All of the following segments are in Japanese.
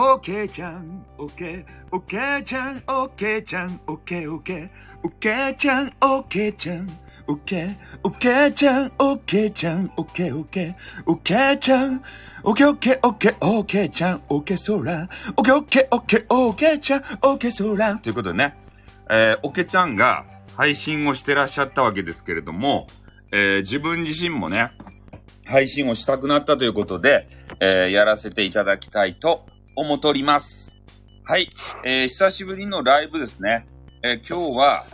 オッケーちゃん、オッケー、オッケーちゃん、オッケーちゃん、オッケーオッケー、オッケーちゃん、オッケーちゃん、オッケー、オッケーちゃん、オッケーちゃん、オッケーオッケー、オッケーちゃん、オッケーオッケーオッケーオッケーちゃん、オッケーそら、オッケーオッケーオッケーオッケーちゃん、オッケーそら。ということでね、えー、オケちゃんが配信をしてらっしゃったわけですけれども、えー、自分自身もね、配信をしたくなったということで、えー、やらせていただきたいと思っております。はい。えー、久しぶりのライブですね。えー、今日は、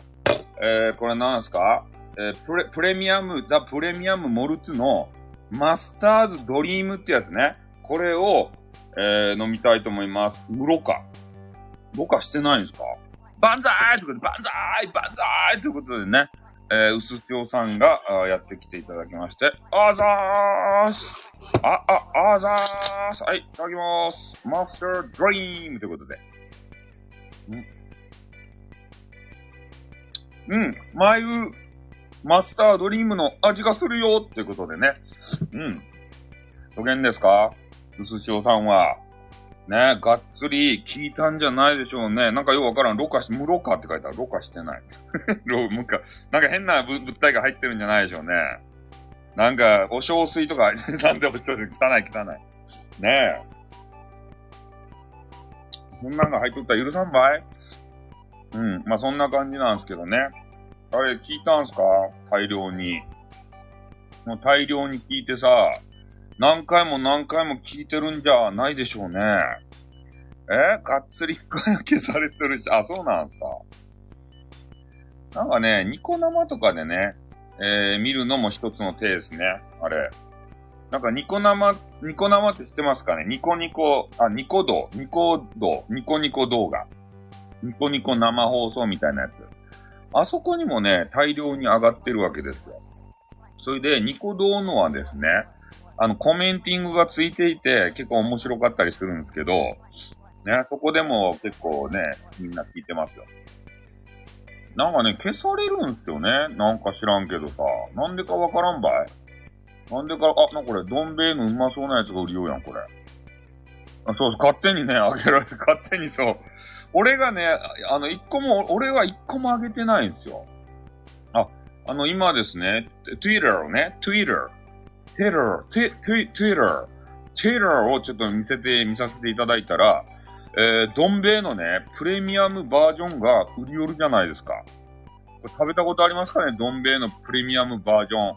えー、これ何ですか？えー、プレ、プレミアム、ザ・プレミアム・モルツのマスターズ・ドリームってやつね。これを、えー、飲みたいと思います。無ろか。ろ過してないんですか？バンザーイということで、バンザーイバンザーイということでね、えー、うすしおさんがやってきていただきまして、あざーすあ、あ、あざーすはい、いただきますマスタードリームということで。うん。うん、眉、マスタードリームの味がするよってことでね。うん。どげんですか？うすしおさんは。ね、がっつり聞いたんじゃないでしょうね。なんかよくわからん。ろ過し、無ろ過って書いてある。ろ過してない。ろ、無か。なんか変な物体が入ってるんじゃないでしょうね。なんか、お小水とか、なんでお小水、汚い汚い。ねえ。そんなんが入っとったら許さんばいうん。まあ、そんな感じなんですけどね。あれ、聞いたんすか？大量に。もう大量に聞いてさ、何回も何回も聞いてるんじゃないでしょうね。え？がっつり深焼きされてるし、あ、そうなんすか。なんかね、ニコ生とかでね、えー、見るのも一つの手ですね。あれ。なんかニコ生、ニコ生って知ってますかね？ニコニコ、あ、ニコ動、ニコ動、ニコニコ動画。ニコニコ生放送みたいなやつ。あそこにもね、大量に上がってるわけですよ。それで、ニコ動のはですね、あの、コメンティングがついていて、結構面白かったりするんですけど、ね、そこでも結構ね、みんな聞いてますよ。なんかね、消されるんすよね。なんか知らんけどさ。なんでかわからんばいなんでか、あ、なこれ、どん兵衛のうまそうなやつが売りようやん、これ。あそうそう、勝手にね、あげられて、勝手にそう。俺がね、あの、一個も、俺は一個もあげてないんですよ。あ、あの、今ですね、Twitter をね、Twitter、Twitter、Twitter、Twitter をちょっと見せて、見させていただいたら、えー、どん兵衛のね、プレミアムバージョンが売り寄るじゃないですか。これ食べたことありますかね？どん兵衛のプレミアムバージョン。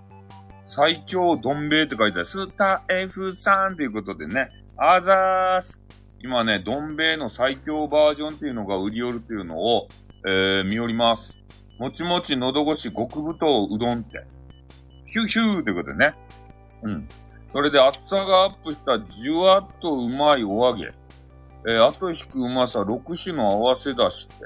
最強どん兵衛って書いてある。スタ F3 ということでね。あざーす。今ね、どん兵衛の最強バージョンっていうのが売り寄るっていうのを、えー、見寄ります。もちもち喉越し極太うどんって。ヒューヒューってことでね。うん。それで厚さがアップしたじゅわっとうまいお揚げ。えー、後引くうまさ6種の合わせだしって。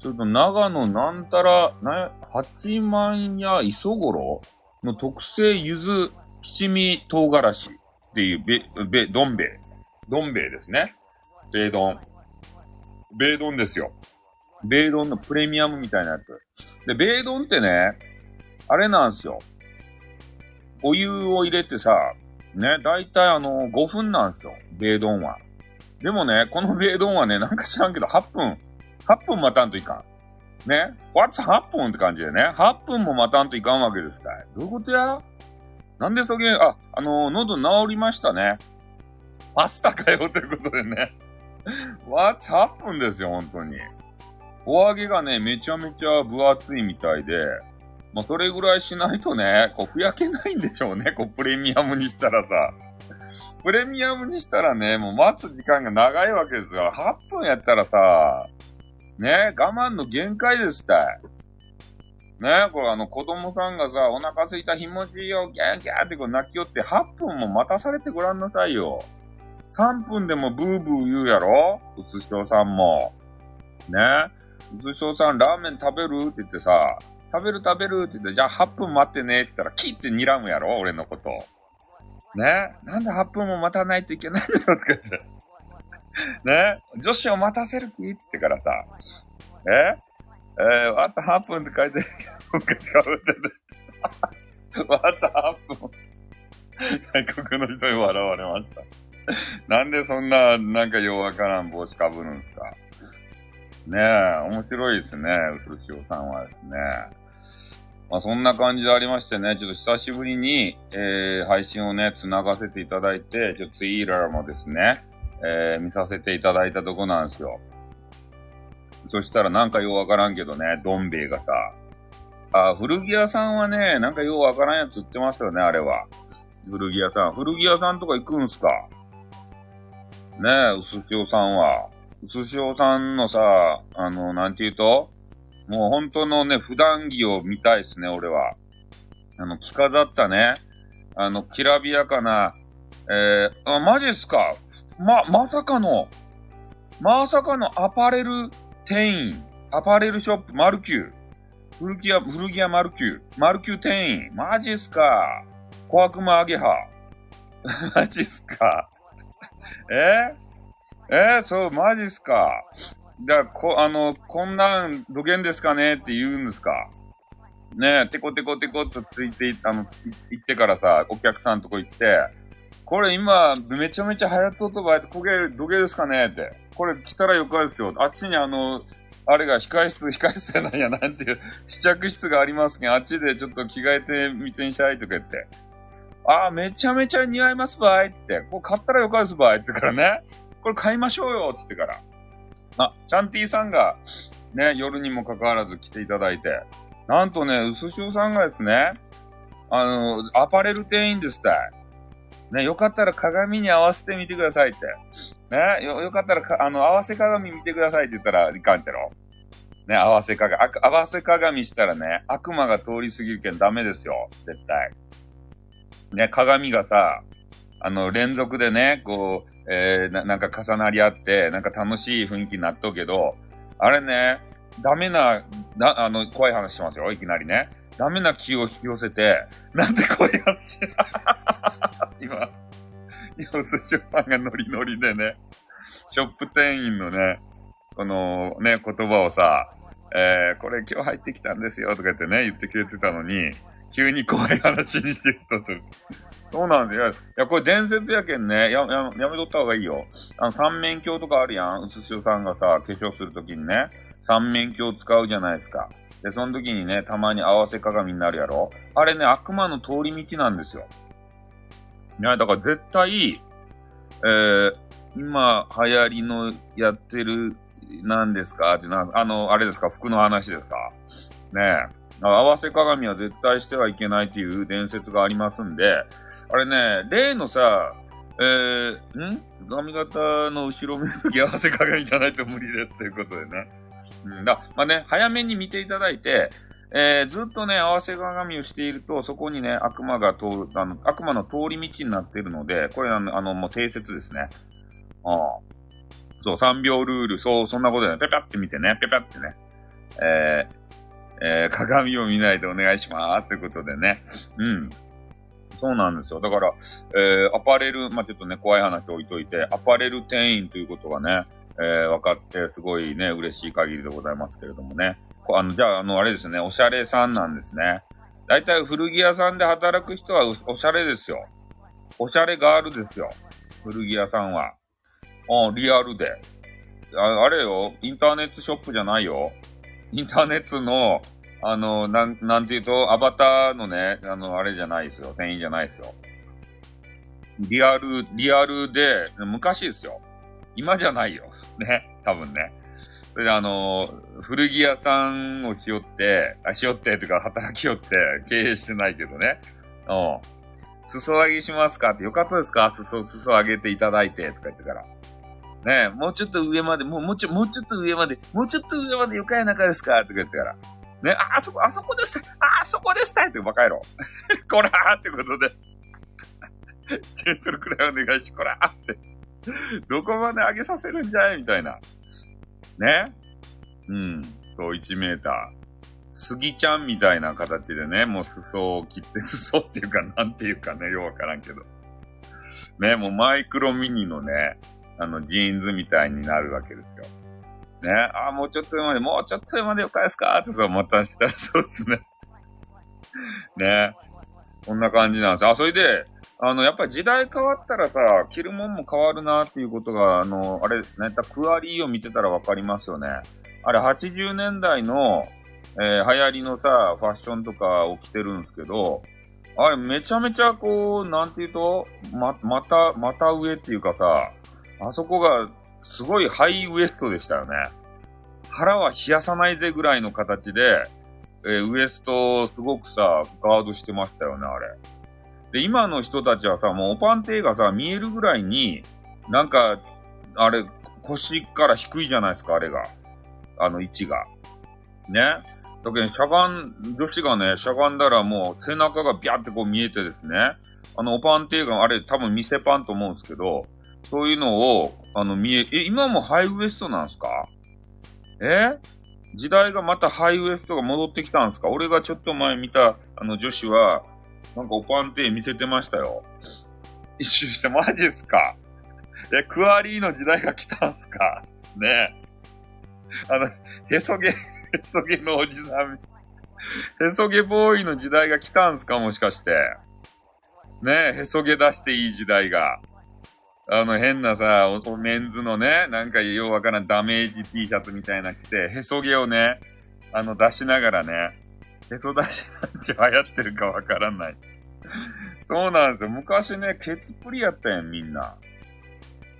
それと長野なんたら、な、八幡屋磯五郎の特製ゆず七味唐辛子っていうべ、べ、どん兵衛。どん兵衛ですね。米丼。米丼ですよ。米丼のプレミアムみたいなやつ。で、米丼ってね、あれなんですよ。お湯を入れてさ、ね、だいたいあの、5分なんですよ。米丼は。でもね、この米丼はね、なんか知らんけど、8分、8分待たんといかん。ね ?What's 8分って感じでね。8分も待たんといかんわけですたい。どういうことやなんでそげ、あ、あのー、喉治りましたね。パスタかよということでね。What's 8分ですよ、本当に。お揚げがね、めちゃめちゃ分厚いみたいで、まあ、それぐらいしないとね、こう、ふやけないんでしょうね、こう、プレミアムにしたらさ。プレミアムにしたらね、もう待つ時間が長いわけですよ。8分やったらさ、ね、我慢の限界ですたい。ね、これあの子供さんがさ、お腹すいたひもちいいよ、ギャーギャーってこう泣きよって8分も待たされてごらんなさいよ。3分でもブーブー言うやろ？うつしょうさんも。ね。うつしょうさんラーメン食べる？って言ってさ、食べる食べる？って言って、じゃあ8分待ってねって言ったら、キーって睨むやろ？俺のこと。ねなんで8分も待たないといけないんだよとか言って。ね女子を待たせる気って言ってからさ、え？えー、あと8分って書いてるけど、かぶってて。あと8分。外国の人に笑われました。なんでそんな、なんかようわからん帽子かぶるんですかねえ、面白いですね、うつしおさんはですね。まあそんな感じでありましてね、ちょっと久しぶりに、えー、配信をね、繋がせていただいて、ちょっとツイーラーもですね、えー、見させていただいたとこなんですよ。そしたらなんかようわからんけどね、どん兵衛がさ、あ、古着屋さんはね、なんかようわからんやつ売ってますよね、あれは。古着屋さん。古着屋さんとか行くんすか？ねえ、うすしおさんは。うすしおさんのさ、あの、なんて言うと？もう本当のね、普段着を見たいっすね、俺は。あの、着飾ったね、あの、きらびやかな、えー、あ、マジっすか？ま、まさかの、まさかのアパレル店員、アパレルショップ、マルキュー。古着屋、古着屋マルキュー。マルキュー店員。マジっすか？小悪魔アゲハ。マジっすか？え？え？ー、そう、マジっすか？だこ、あの、こんなんどげんですかねって言うんですか？ねえ、テコテコテコっとついて、あの、行ってからさ、お客さんとこ行って、これ今、めちゃめちゃ流行っとっとばい、焦げ、どげですかねって。これ来たらよかですよ。あっちにあの、あれが控室、控室やなんや、なんていう、試着室がありますけど、あっちでちょっと着替えてみてんしゃいとか言って。ああ、めちゃめちゃ似合いますばいって。これ買ったらよかですばいってからね。これ買いましょうよって言ってから。あ、チャンティさんが、ね、夜にもかかわらず来ていただいて、なんとね、うすしおさんがですね、あの、アパレル店員ですって。ね、よかったら鏡に合わせてみてくださいって。ね、よ、よかったら、あの、合わせ鏡見てくださいって言ったらいかんてろ。ね、合わせ鏡、合わせ鏡したらね、悪魔が通り過ぎるけんダメですよ。絶対。ね、鏡がさ、あの、連続でね、こう、えー、な、なんか重なり合って、なんか楽しい雰囲気になっとうけど、あれね、ダメな、な、あの、怖い話しますよ、いきなりね。ダメな気を引き寄せて、なんで怖い話今、今、寿司パンがノリノリでね、ショップ店員のね、このね、言葉をさ、えー、これ今日入ってきたんですよとか言ってね、言ってくれてたのに、急に怖い話にしてたと。そうなんだよ。いや、これ伝説やけんね。や、や、やめとった方がいいよ。あの、三面鏡とかあるやん。うつしおさんがさ、化粧するときにね、三面鏡使うじゃないですか。で、その時にね、たまに合わせ鏡になるやろ。あれね、悪魔の通り道なんですよ。いや、だから絶対、えー、今流行りのやってる、何ですか？ってな、あの、あれですか？服の話ですか？ねえ。合わせ鏡は絶対してはいけないっていう伝説がありますんで、あれね、例のさ、えー、ん？髪型の後ろ見るとき合わせ鏡じゃないと無理ですということでね。うんだ、まあね、早めに見ていただいて、えー、ずっとね、合わせ鏡をしていると、そこにね、悪魔が通る、あの、悪魔の通り道になっているので、これあの、あの、もう定説ですね。ああ。そう、3秒ルール、そう、そんなことでね、ペペって見てね、ペペってね、えー、えー、鏡を見ないでお願いします。ということでね。うん。そうなんですよ。だから、えー、アパレル、まあ、ちょっとね、怖い話置いといて、アパレル店員ということがね、えー、分かって、すごいね、嬉しい限りでございますけれどもね。あの、じゃあ、あの、あれですね、おしゃれさんなんですね。だいたい古着屋さんで働く人はおしゃれですよ。おしゃれガールですよ。古着屋さんは。うん、リアルで。ああれよ、インターネットショップじゃないよ。インターネットの、あの、なん、なんていうと、アバターのね、あの、あれじゃないですよ。店員じゃないですよ。リアル、リアルで、昔ですよ。今じゃないよ。ね。多分ね。それであの、古着屋さんをしよって、あ、しよってとか働きよって経営してないけどね。うん。裾上げしますかってよかったですか？裾、裾上げていただいてとか言ってから。ね、もうちょっと上まで、もう、もうちょ、もうちょっと上まで、もうちょっと上までよかやなかですか？とか言ってから。ね、あ、あそこ、あそこですあ、あそこですってバカ野郎。こらーってことで。ジェントルくらいお願いし、こらーって。どこまで上げさせるんじゃいみたいな。ね。うん。そう、1メーター。スギちゃんみたいな形でね、もう裾を切って、裾っていうか、なんていうかね、ようわからんけど。ね、もうマイクロミニのね、あの、ジーンズみたいになるわけですよ。ね、あ、もうちょっと上まで、もうちょっと上までよかですか？ってさ、またしたら そうですね。ね。こんな感じなんです。あ、それで、あの、やっぱり時代変わったらさ、着るもんも変わるなっていうことが、あの、あれ、なんた？クアリーを見てたらわかりますよね。あれ、80年代の、えー、流行りのさ、ファッションとかを着てるんですけど、あれ、めちゃめちゃこう、なんていうと、ま、また、また上っていうかさ、あそこが、すごいハイウエストでしたよね。腹は冷やさないぜぐらいの形で、えー、ウエストをすごくさ、ガードしてましたよね、あれ。で、今の人たちはさ、もうおパンテーがさ、見えるぐらいに、なんか、あれ、腰から低いじゃないですか、あれが。あの位置が。ね。だけど、しゃがん、女子がね、しゃがんだらもう背中がビャってこう見えてですね。あの、おパンテーが、あれ多分店パンと思うんですけど、そういうのを、あの、見え、え、今もハイウエストなんすか？え？時代がまたハイウエストが戻ってきたんすか？俺がちょっと前見た、あの女子は、なんかおパンテー見せてましたよ。一周してマジっすか？え、クアリーの時代が来たんすか？ねえ。あの、へそげ、へそげのおじさん、へそげボーイの時代が来たんすか？もしかして。ねえ、へそげ出していい時代が。あの変なさ、メンズのね、なんかようわからんダメージ T シャツみたいな着て、へそ毛をね、あの出しながらね、へそ出しなんて流行ってるかわからない。そうなんですよ。昔ね、ケツプリやったやん、みんな。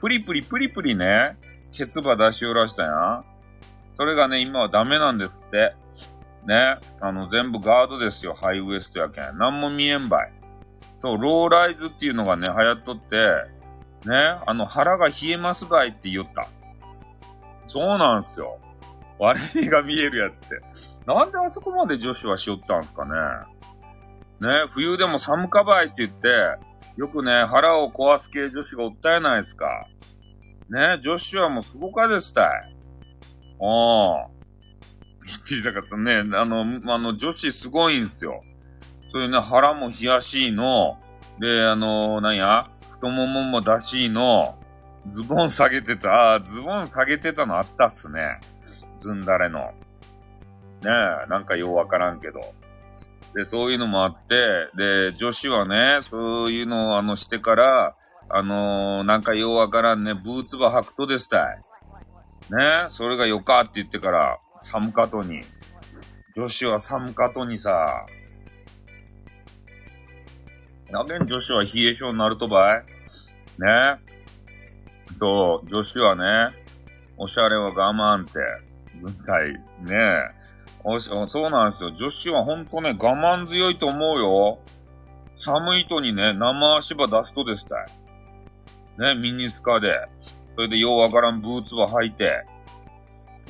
プリプリプリプリね、ケツバ出しおらしたやん。それがね、今はダメなんですって。ね。あの、全部ガードですよ、ハイウエストやけん。なんも見えんばい。そう、ローライズっていうのがね、流行っとって、ね、あの、腹が冷えますばいって言った。そうなんすよ。割りが見えるやつって。なんであそこまで女子はしよったんすかね。ね、冬でも寒かばいって言って、よくね、腹を壊す系女子がおったやないですか。ね、女子はもうすごかですたい。おー。びっくりしたかったね。あの、あの、女子すごいんすよ。そういうね、腹も冷やしいの。で、あの、なんや、太ももも出しいの。ズボン下げてた。ああズボン下げてたのあったっすね。ずんだれの。ねえ、なんかようわからんけど。で、そういうのもあって、で、女子はね、そういうのをあのしてから、あのー、なんかようわからんね、ブーツば履くとですたい。ね、それがよかって言ってから、寒かとに。女子は寒かとにさ、なべん女子は冷え性になるとばい？ね。と、女子はね、おしゃれは我慢って、軍隊、ねおし、そうなんですよ。女子はほんとね、我慢強いと思うよ。寒いとにね、生足場出すとですたい。ね、ミニスカで。それでようわからんブーツは履いて。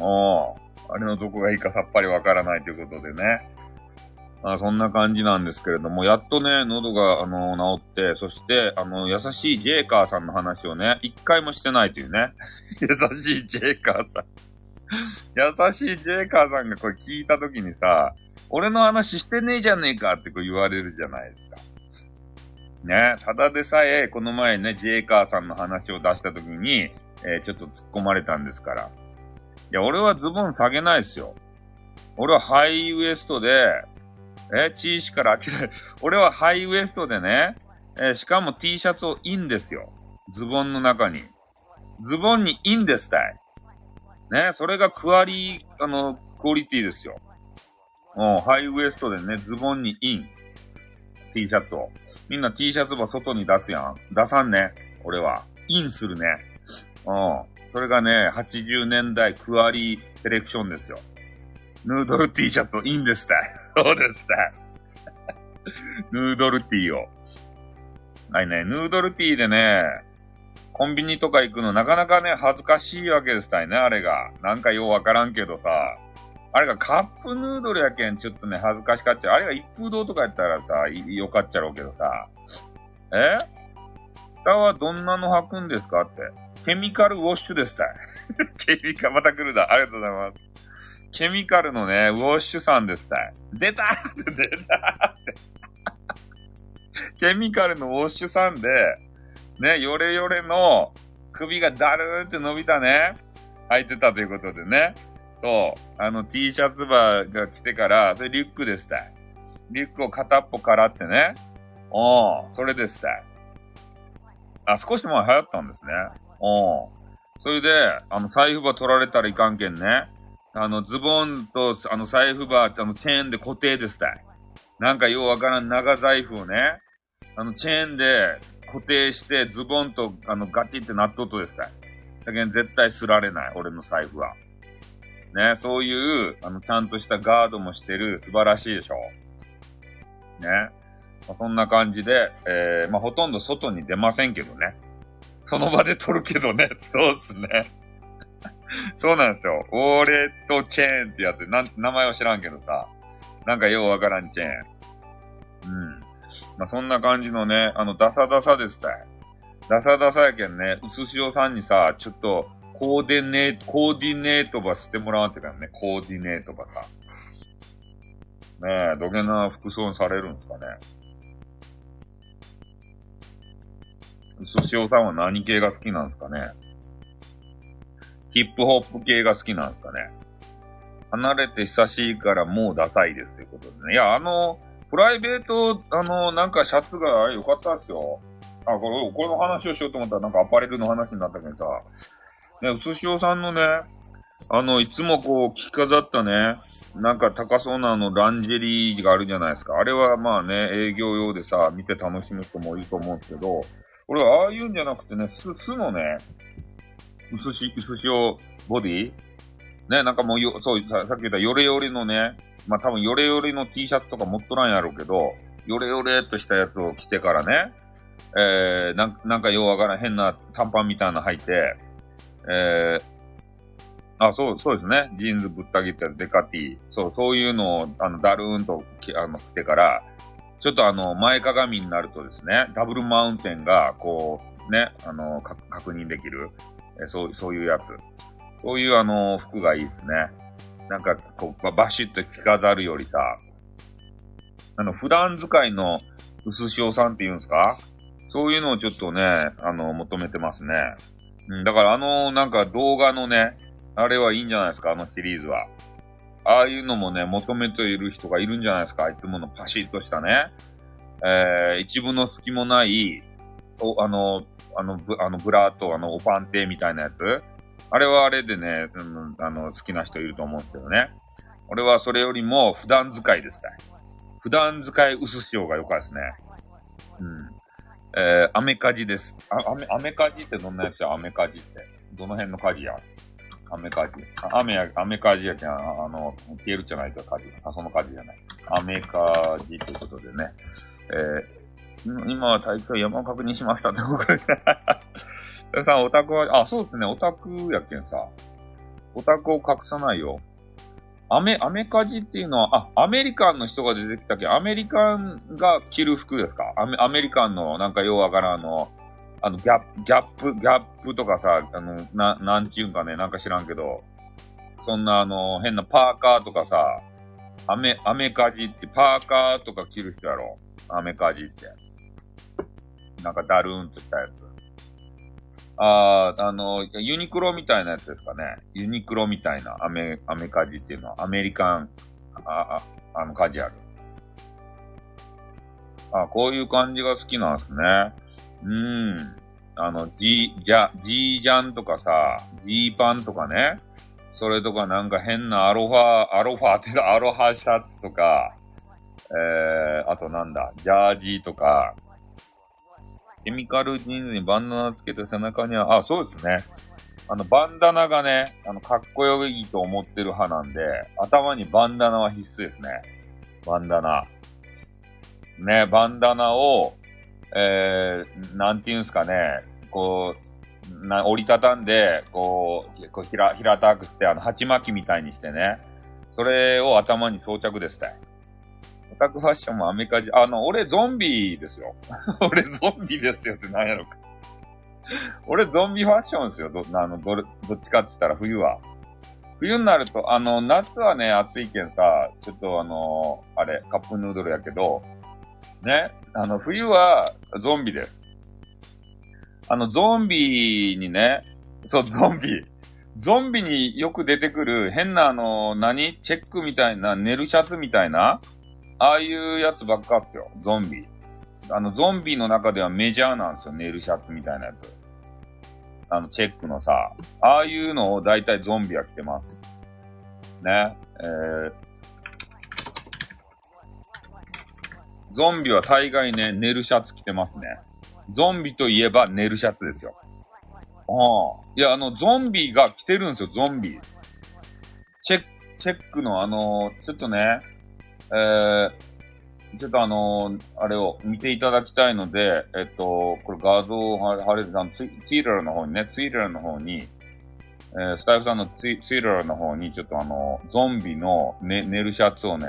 おあれのどこがいいかさっぱりわからないということでね。あそんな感じなんですけれども、やっとね、喉が、あの、治って、そして、あの、優しいジェイカーさんの話をね、一回もしてないというね。優しいジェイカーさん。優しいジェイカーさんがこれ聞いたときにさ、俺の話してねえじゃねえかってこう言われるじゃないですか。ね、ただでさえ、この前ね、ジェイカーさんの話を出したときに、えー、ちょっと突っ込まれたんですから。いや、俺はズボン下げないですよ。俺はハイウエストで、え、チーシから開けない。俺はハイウエストでね、えしかも T シャツをインですよ。ズボンの中に。ズボンにインですたい。ね、それがクアリー、あの、クオリティですよ。うん、ハイウエストでね、ズボンにイン。T シャツを。みんな T シャツば外に出すやん。出さんね。俺は。インするね。うん。それがね、80年代クアリーセレクションですよ。ヌードル T シャツインですたい。そうですたい。ヌードルティーを。はいね、ヌードルティーでね、コンビニとか行くのなかなかね、恥ずかしいわけですたいね、あれが。なんかようわからんけどさ。あれがカップヌードルやけん、ちょっとね、恥ずかしかっちゃう。あれが一風堂とかやったらさ、よかっちゃろうけどさ。え？下はどんなの履くんですかって。ケミカルウォッシュですたい。ケミカ、また来るだ。ありがとうございます。ケミカルのね、ウォッシュさんですたい。出たって出たって。ケミカルのウォッシュさんで、ね、ヨレヨレの首がだるーって伸びたね、履いてたということでね。そう。あの T シャツバーが来てから、それリュックですたい。リュックを片っぽからってね。ああ、それですね。あ、少し前流行ったんですね。うん。それで、あの、財布ば取られたらいかんけんね。あの、ズボンと、あの、財布ば、あの、チェーンで固定ですたい。なんかようわからん長財布をね、あの、チェーンで固定して、ズボンと、あの、ガチってなっとっとですたい。だけど絶対すられない、俺の財布は。ね、そういう、あの、ちゃんとしたガードもしてる、素晴らしいでしょ。ね。まあ、そんな感じで、えー、まあ、ほとんど外に出ませんけどね。その場で撮るけどね。そうっすね。そうなんですよ。ウォーレットチェーンってやつ、なん、名前は知らんけどさ。なんかようわからんチェーン。うん。まあ、そんな感じのね、あの、ダサダサですたい。ダサダサやけんね、うつしおさんにさ、ちょっと、コーディネート、コーディネートばしてもらわんってからね、コーディネートばさ。ねえ、どげな服装されるんですかね。うすしおさんは何系が好きなんですかね。ヒップホップ系が好きなんですかね。離れて久しいからもうダサいですということでね。いや、あの、プライベート、あの、なんかシャツが良かったですよ。あ、これ、これの話をしようと思ったらなんかアパレルの話になったけどさ。ね、うすしおさんのね、あの、いつもこう、着飾ったね、なんか高そうなあの、ランジェリーがあるじゃないですか。あれはまあね、営業用でさ、見て楽しむ人もいると思うんですけど、俺はああいうんじゃなくてね、す、すのね、うすし、うすしおボディ？ね、なんかもうよ、そう、ささっき言ったヨレヨレのね、まあ多分ヨレヨレの T シャツとか持っとらんやろうけど、ヨレヨレっとしたやつを着てからね、えー、なんなんかようわからん変な短パンみたいなの履いて、えー、あ、そう、そうですね。ジーンズぶった切ったデカティ。そう、そういうのを、あの、だるーんと、あの、着てから、ちょっとあの、前かがみになるとですね、ダブルマウンテンが、こう、ね、あの、確認できる。そう、そういうやつ。そういうあの、服がいいですね。なんか、こう、バシッと着飾るよりさ、あの、普段使いの薄塩さんって言うんですか？そういうのをちょっとね、あの、求めてますね。うん、だからあの、なんか動画のね、あれはいいんじゃないですか、あのシリーズは。ああいうのもね、求めている人がいるんじゃないですか、いつものパシッとしたね。えー、一部の隙もない、お、あの、あの、ブあのブラとあの、おパンテみたいなやつ？あれはあれでね、うん、あの、好きな人いると思うんですけどね。俺はそれよりも普段使いですね。普段使い薄塩がよかですね。うん。えー、アメカジです。あ、アメ、アメカジってどんなやつや？アメカジって。どの辺のカジや？アメカジ。雨や、アメカジやけん、あの、消えるじゃないとカジ。あ、そのカジじゃない。アメカジということでね。えー、今は大会山を確認しましたってことで。さん、オタクは、あ、そうですね、オタクやけんさ。オタクを隠さないよ。アメ、アメカジっていうのは、あ、アメリカンの人が出てきたけん、アメリカンが着る服ですか？アメアメリカンの、なんかようわからんの、あの、ギャップ、ギャップ、ギャップとかさ、あの、な、なんちゅうんかね、なんか知らんけど、そんなあの、変なパーカーとかさ、アメ、アメカジって、パーカーとか着る人やろアメカジって。なんかダルーンとしたやつ。ああ、あの、ユニクロみたいなやつですかね。ユニクロみたいなアメ、アメカジっていうのは、アメリカン、あ、あ、あの、カジュアル。あこういう感じが好きなんですね。うん。あの、ジー、ジャ、ジージャンとかさ、ジーパンとかね。それとかなんか変なアロファ、アロファってアロハシャツとか、えー、あとなんだ、ジャージーとか、ケミカルジーンズにバンダナつけて背中には、あ、そうですね。あの、バンダナがね、あの、かっこよいと思ってる派なんで、頭にバンダナは必須ですね。バンダナ。ね、バンダナを、えー、なんて言うんすかね、こう、な、折りたたんで、こう、こう平、平たくして、あの、鉢巻きみたいにしてね。それを頭に装着ですね。オタクファッションもアメカ人、あの、俺ゾンビですよ。俺ゾンビですよって何やろか。俺ゾンビファッションですよ。ど、あの、ど、どっちかって言ったら冬は。冬になると、あの、夏はね、暑いけんさ、ちょっとあの、あれ、カップヌードルやけど、ね。あの、冬はゾンビです。あの、ゾンビにね、そう、ゾンビ。ゾンビによく出てくる変なあの、何？チェックみたいな、寝るシャツみたいなああいうやつばっかっすよ。ゾンビ。あの、ゾンビの中ではメジャーなんですよ、ネイルシャツみたいなやつ。あの、チェックのさ、ああいうのを大体ゾンビは着てます。ね。えー、ゾンビは大概ね、ネルシャツ着てますね。ゾンビといえばネルシャツですよ。ああ。いや、あの、ゾンビが着てるんですよ、ゾンビ。チェック、チェックのあの、ちょっとね、えー、ちょっとあのあれを見ていただきたいので、えっと、これ画像を貼れる、あのツイツイーラーの方にね、ツイーラーの方に、えー、スタイフさんのツイツイーラーの方に、ちょっとあの、ゾンビのね、寝るシャツをね、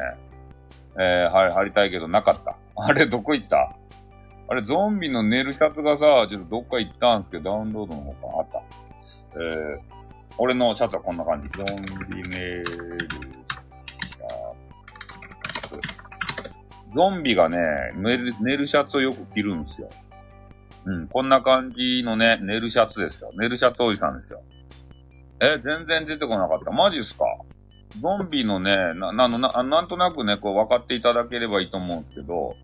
えー、貼りたいけどなかった。あれ、どこ行った？あれ、ゾンビの寝るシャツがさ、ちょっとどっか行ったんすけど、ダウンロードの方かあった。えー、俺のシャツはこんな感じ。ゾンビ寝るゾンビがね、寝る、寝るシャツをよく着るんですよ。うん、こんな感じのね、寝るシャツですよ。寝るシャツおじさんですよ。え、全然出てこなかった。マジっすか？ゾンビのね、な、なの、な、なんとなくね、こう分かっていただければいいと思うんですけど、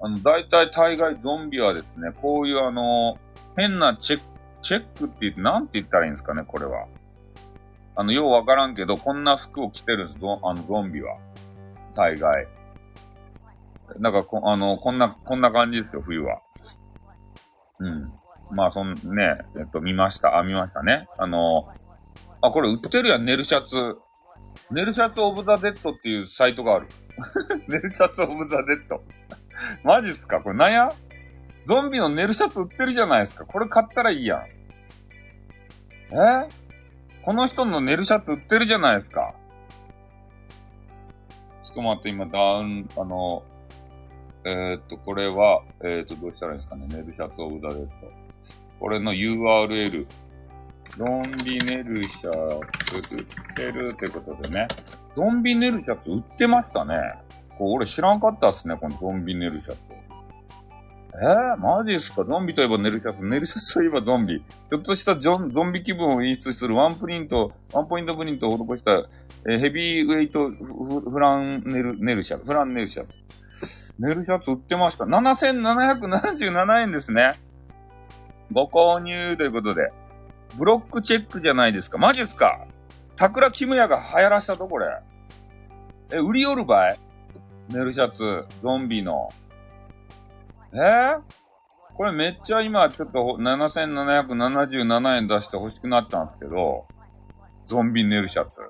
あの、大体大概ゾンビはですね、こういうあの、変なチェック、チェックって言って、なんて言ったらいいんですかね、これは。あの、ようわからんけど、こんな服を着てるんです、ゾあの、ゾンビは。大概。なんかこ、あの、こんな、こんな感じですよ、冬は。うん。まあ、そん、ね、えっと、見ました。あ、見ましたね。あの、あ、これ売ってるやん、ネルシャツ。ネルシャツ of the Dead っていうサイトがある。ネルシャツ of the Dead。マジっすか？これなんや？ゾンビの寝るシャツ売ってるじゃないですか。これ買ったらいいやん。え？この人の寝るシャツ売ってるじゃないですか。ちょっと待って、今、ダウン、あの、えー、っと、これは、えー、っと、どうしたらいいんですかね。寝るシャツオブザ・デッド。これの URL。ゾンビ寝るシャツ売ってるってことでね。ゾンビネルシャツ売ってましたね。これ俺知らんかったっすね、このゾンビネルシャツ。えー、マジっすか？ゾンビといえばネルシャツ、ネルシャツといえばゾンビ。ちょっとしたゾンゾンビ気分を演出するワンプリント、ワンポイントプリントを施した、えー、ヘビーウェイトフフランネル、ネルシャツ、フランネルシャツ。ネルシャツ売ってました。7777円ですね。ご購入ということで。ブロックチェックじゃないですか？マジっすか？桜キムヤが流行らしたとこれ。え、売り寄るばい？ネルシャツ、ゾンビの。え？ー、これめっちゃ今ちょっと7777円出して欲しくなったんですけど、ゾンビネルシャツ。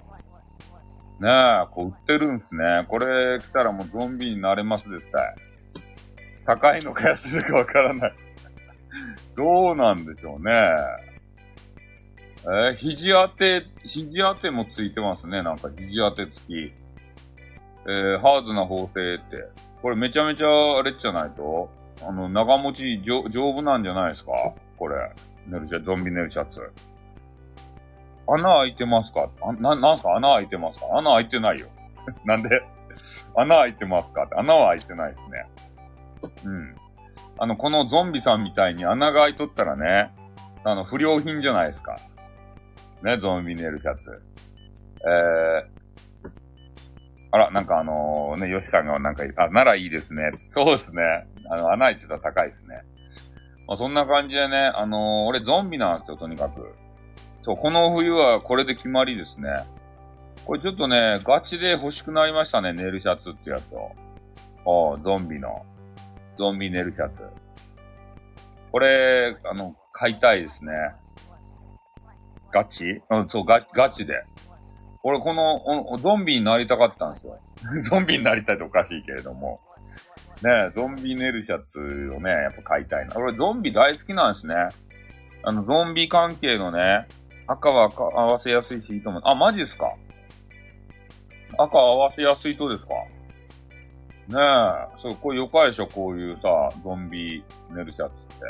ねえ、こう売ってるんすね。これ来たらもうゾンビになれますですたい。高いのか安いのかわからないどうなんでしょうね。えー、肘当て、肘当てもついてますね。なんか肘当て付き。えー、ハードな縫製って。これめちゃめちゃあれじゃないと？あの、長持ち丈夫なんじゃないですか？これ。ネルシャ、ゾンビネルシャツ。穴開いてますか？あ、な、なんすか？穴開いてますか？穴開いてないよ。なんで？穴開いてますか？って穴は開いてないですね。うん。あの、このゾンビさんみたいに穴が開いとったらね、あの、不良品じゃないですか。ね、ゾンビネイルシャツ。えー、あら、なんかあのー、ね、ヨシさんがなんか、あ、ならいいですね。そうですね。あの、穴開いてたら高いですね。まあ、そんな感じでね、あのー、俺ゾンビなんですよ、とにかく。そう、この冬はこれで決まりですね。これちょっとね、ガチで欲しくなりましたね、ネルシャツってやつを。おゾンビの。ゾンビネルシャツ。これ、あの、買いたいですね。ガチ？うん、そう、ガガチで。俺この、ゾンビになりたかったんですよ。ゾンビになりたいっておかしいけれども。ねゾンビネルシャツをね、やっぱ買いたいな。俺ゾンビ大好きなんですね。あの、ゾンビ関係のね、赤は赤合わせやすいしいいと思う。あ、マジですか？赤合わせやすいとですか？ねえ。そう、これよかいでしょこういうさ、ゾンビネルシャツって。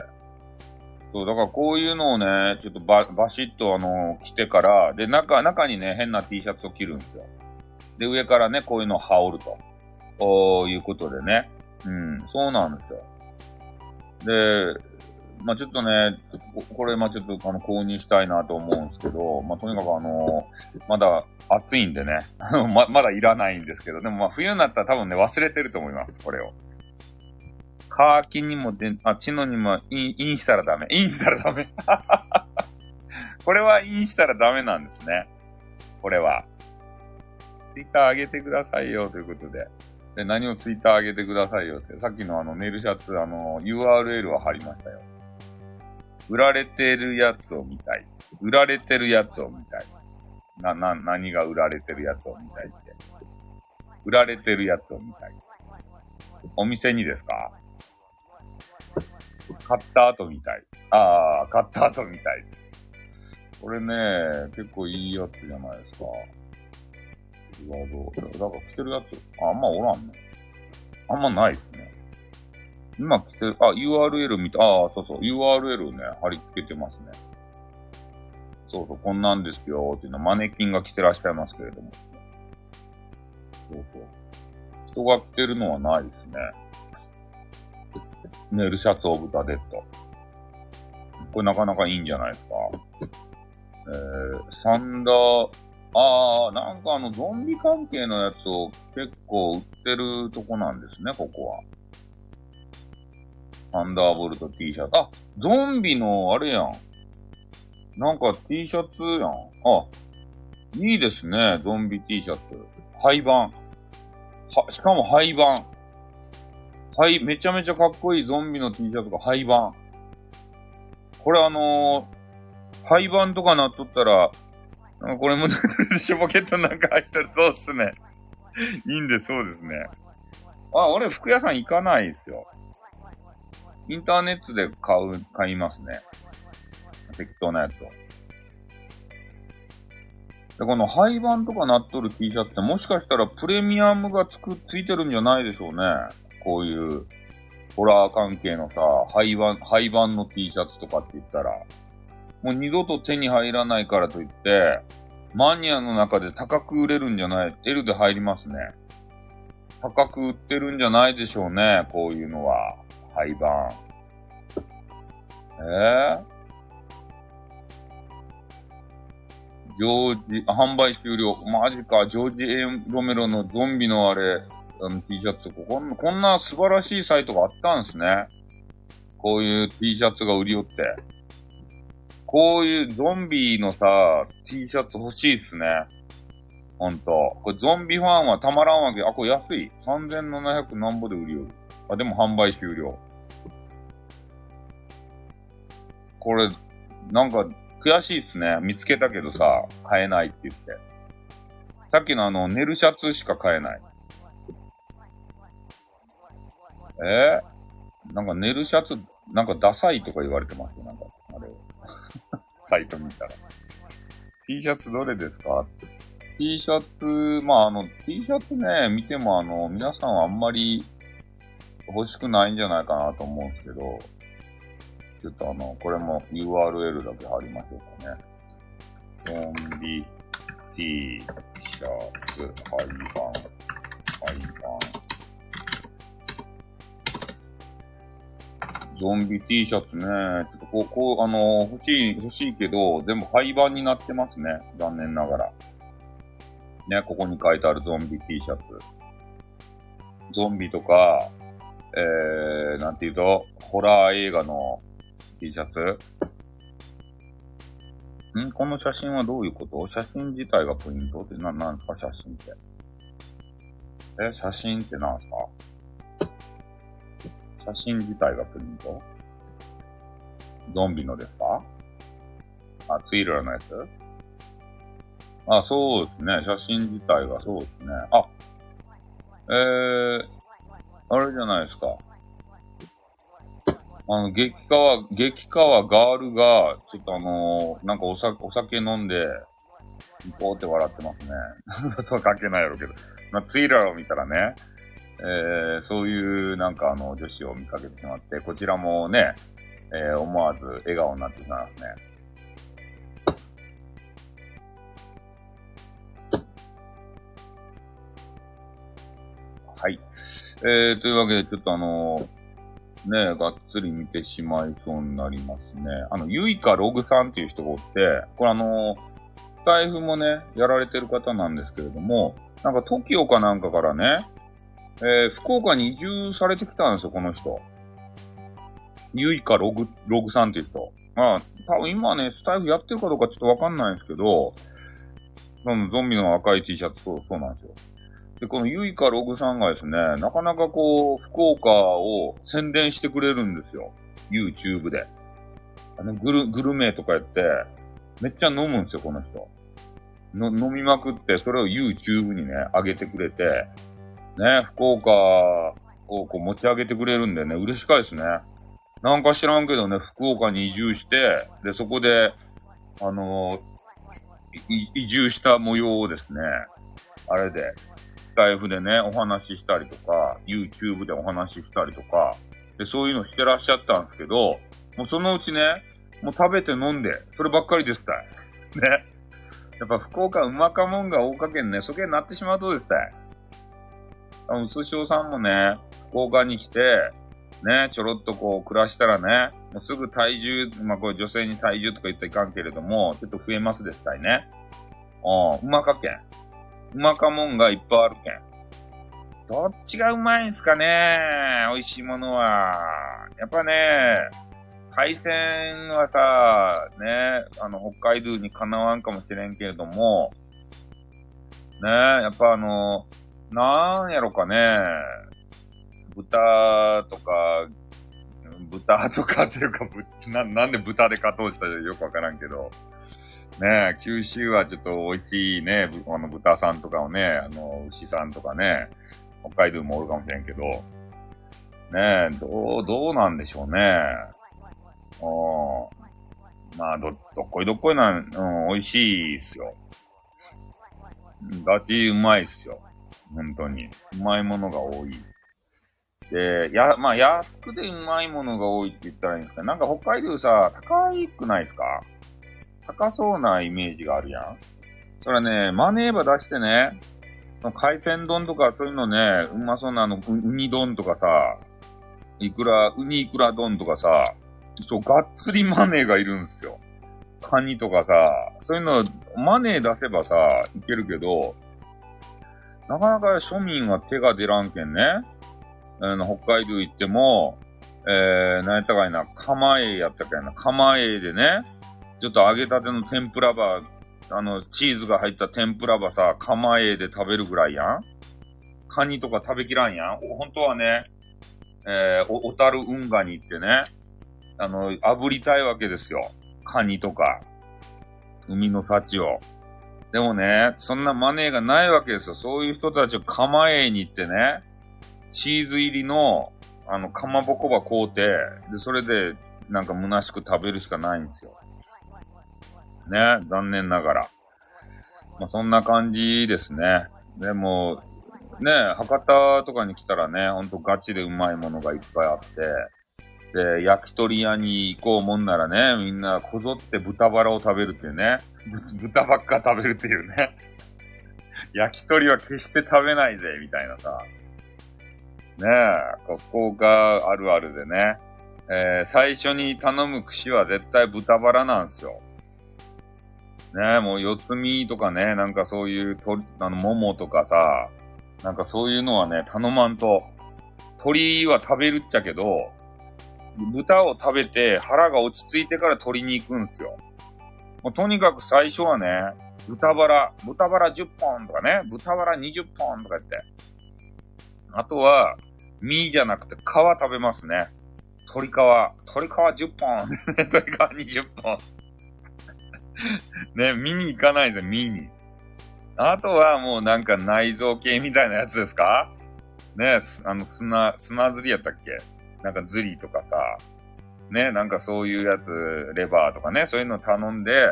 そう、だからこういうのをね、ちょっとババシッとあの、着てから、で、中、中にね、変な T シャツを着るんですよ。で、上からね、こういうのを羽織ると。おいうことでね。うん、そうなんですよ。で、まあちょっとね、これ、まあちょっとあの、購入したいなと思うんですけど、まあとにかくあの、まだ暑いんでね、ま、まだいらないんですけど、でもま冬になったら多分ね、忘れてると思います、これを。カーキにもで、あ、チノにもイン、インしたらダメ。インしたらダメ。これはインしたらダメなんですね。これは。ツイッター上げてくださいよということで。で、何をツイッター上げてくださいよって。さっきのあのネルシャツ、あの、URL を貼りましたよ。売られてるやつを見たい。売られてるやつを見たい。な、な、何が売られてるやつを見たいって。売られてるやつを見たい。お店にですか？買った後みたい。ああ、買った後みたい。これね、結構いいやつじゃないですか。うわ、どうだから着てるやつ、あ、んまおらんね。あんまないです。今着てる、あ、URL 見た、ああ、そうそう、URL ね、貼り付けてますね。そうそう、こんなんですよ、っていうのマネキンが着てらっしゃいますけれども。そうそう。人が着てるのはないですね。ネルシャツオブザデッド。これなかなかいいんじゃないですか。えー、サンダー、あー、なんかあの、ゾンビ関係のやつを結構売ってるとこなんですね、ここは。サンダーボルト T シャツ。あ、ゾンビのあれやん。なんか T シャツやん。あ、いいですね、ゾンビ T シャツ。廃盤。は、しかも廃盤。はい、めちゃめちゃかっこいいゾンビの T シャツが廃盤。これあのー、廃盤とかなっとったら、なんかこれも、シュポケットなんか入ったらそうっすね。いいんでそうですね。あ、俺服屋さん行かないですよ。インターネットで買う、買いますね。適当なやつを。で、この廃盤とかなっとる T シャツってもしかしたらプレミアムがつく、ついてるんじゃないでしょうね。こういう、ホラー関係のさ、廃盤、廃盤の T シャツとかって言ったら、もう二度と手に入らないからといって、マニアの中で高く売れるんじゃない ?L で入りますね。高く売ってるんじゃないでしょうね、こういうのは。廃盤。えー？ジョージ、販売終了。マジか、ジョージ・エン・ロメロのゾンビのあれ、あの T シャツここん、こんな素晴らしいサイトがあったんですね。こういう T シャツが売り寄って。こういうゾンビのさ、T シャツ欲しいっすね。ほんと。これゾンビファンはたまらんわけ。あ、これ安い。3700何ぼで売り寄る。あ、でも販売終了。これ、なんか、悔しいっすね。見つけたけどさ、買えないって言って。さっきのあの、寝るシャツしか買えない。え？ー、なんか寝るシャツ、なんかダサいとか言われてますよ、なんか、あれ。サイト見たら。T シャツどれですか ?T シャツ、まああの、T シャツね、見てもあの、皆さんはあんまり欲しくないんじゃないかなと思うんですけど、ちょっとあの、これも URL だけ貼りましょうかね。ゾンビ T シャツ、廃盤、廃盤。ゾンビ T シャツね、ちょっとこう、こ、あの、欲しい、欲しいけど、全部廃盤になってますね。残念ながら。ね、ここに書いてあるゾンビ T シャツ。ゾンビとか、えー、なんていうと、ホラー映画の T シャツ？ん？この写真はどういうこと？写真自体がプリント？ってな、なんすか？写真って。え、写真ってなんすか？写真自体がプリント？ゾンビのですか？あ、ツイルラのやつ？あ、そうですね。写真自体がそうですね。あ、えー、あれじゃないですか。あの、激川、激川ガールが、ちょっとあのー、なんかお酒、お酒飲んで、ポーって笑ってますね。そう関係ないやろうけど。まあ、ツイラーを見たらね、えー、そういうなんかあの女子を見かけてしまって、こちらもね、えー、思わず笑顔になってしまいますね。えー、というわけで、ちょっとあのーね、がっつり見てしまいそうになりますね。あの、ゆいかログさんっていう人がおって、これあの、スタイフもね、やられてる方なんですけれども、なんか TOKIO かなんかからね、えー、福岡に移住されてきたんですよ、この人。ゆいかログ、ログさんっていう人。まあ、多分今ね、スタイフやってるかどうかちょっとわかんないんですけど、そのゾンビの赤い T シャツ、そう、そうなんですよ。で、このゆいかログさんがですね、なかなかこう、福岡を宣伝してくれるんですよ。YouTube で。あの、グル、グルメとかやって、めっちゃ飲むんですよ、この人。の、飲みまくって、それを YouTube にね、上げてくれて、ね、福岡をこう持ち上げてくれるんでね、嬉しかいですね。なんか知らんけどね、福岡に移住して、で、そこで、あのー、移住した模様をですね、あれで、スタイフでね、お話ししたりとか、YouTube でお話ししたりとか、で、そういうのしてらっしゃったんですけど、もうそのうちね、もう食べて飲んで、そればっかりですたい。ね。やっぱ福岡うまかもんが大かけんね、そげになってしまうとですたい。あの、寿司さんもね、福岡に来て、ね、ちょろっとこう暮らしたらね、もうすぐ体重、まあこれ女性に体重とか言ったらいかんけれども、ちょっと増えますですたいね。うん、うまかけん。うまかもんがいっぱいあるけん。どっちがうまいんすかね美味しいものは。やっぱね、海鮮はさ、ね、あの、北海道にかなわんかもしれんけれども、ね、やっぱあの、なんやろかね、豚とか、豚とかっていうか、ななんで豚で勝とうしたらよくわからんけど、ね九州はちょっと美味しいね、あの豚さんとかをね、あの、牛さんとかね、北海道もおるかもしれんけど、ねどう、どうなんでしょうね。うん。まあ、ど、どっこいどっこいな、うん、美味しいっすよ。ガチうまいっすよ。本当に。うまいものが多い。で、や、まあ、安くでうまいものが多いって言ったらいいんですかなんか北海道さ、高いくないですか？高そうなイメージがあるやん。それね、マネーバ出してね、海鮮丼とかそういうのね、うまそうなあの、ウニ丼とかさ、いくら、ウニいくら丼とかさ、そう、がっつりマネーがいるんですよ。カニとかさ、そういうの、マネー出せばさ、いけるけど、なかなか庶民は手が出らんけんね。あの、北海道行っても、えー、何やったかいな、釜えやったかいな、釜えでね、ちょっと揚げたての天ぷらば、あの、チーズが入った天ぷらばさ、釜えで食べるぐらいやんカニとか食べきらんやん本当はね、えー、お、小樽運河に行ってね、あの、炙りたいわけですよ。カニとか、海の幸を。でもね、そんなマネーがないわけですよ。そういう人たちを釜えに行ってね、チーズ入りの、あの、かまぼこば買うて、で、それで、なんか虚しく食べるしかないんですよ。ね、残念ながら。まあ、そんな感じですね。でも、ね、博多とかに来たらね、ほんとガチでうまいものがいっぱいあって、で、焼き鳥屋に行こうもんならね、みんなこぞって豚バラを食べるっていうね。豚ばっか食べるっていうね。焼き鳥は決して食べないぜ、みたいなさ。ねえ、福岡あるあるでね。えー、最初に頼む串は絶対豚バラなんですよ。ねえ、もう四つ身とかね、なんかそういうと、あの、桃とかさ、なんかそういうのはね、頼まんと。鳥は食べるっちゃけど、豚を食べて腹が落ち着いてから鶏に行くんすよ。もうとにかく最初はね、豚バラ、豚バラ10本とかね、豚バラ20本とか言って。あとは、身じゃなくて皮食べますね。鶏皮。鶏皮10本。鶏皮20本。ね、見に行かないで、見に。あとはもうなんか内臓系みたいなやつですか？ね、あの、砂、砂釣りやったっけ？なんかズリとかさ、ね、なんかそういうやつ、レバーとかね、そういうの頼んで、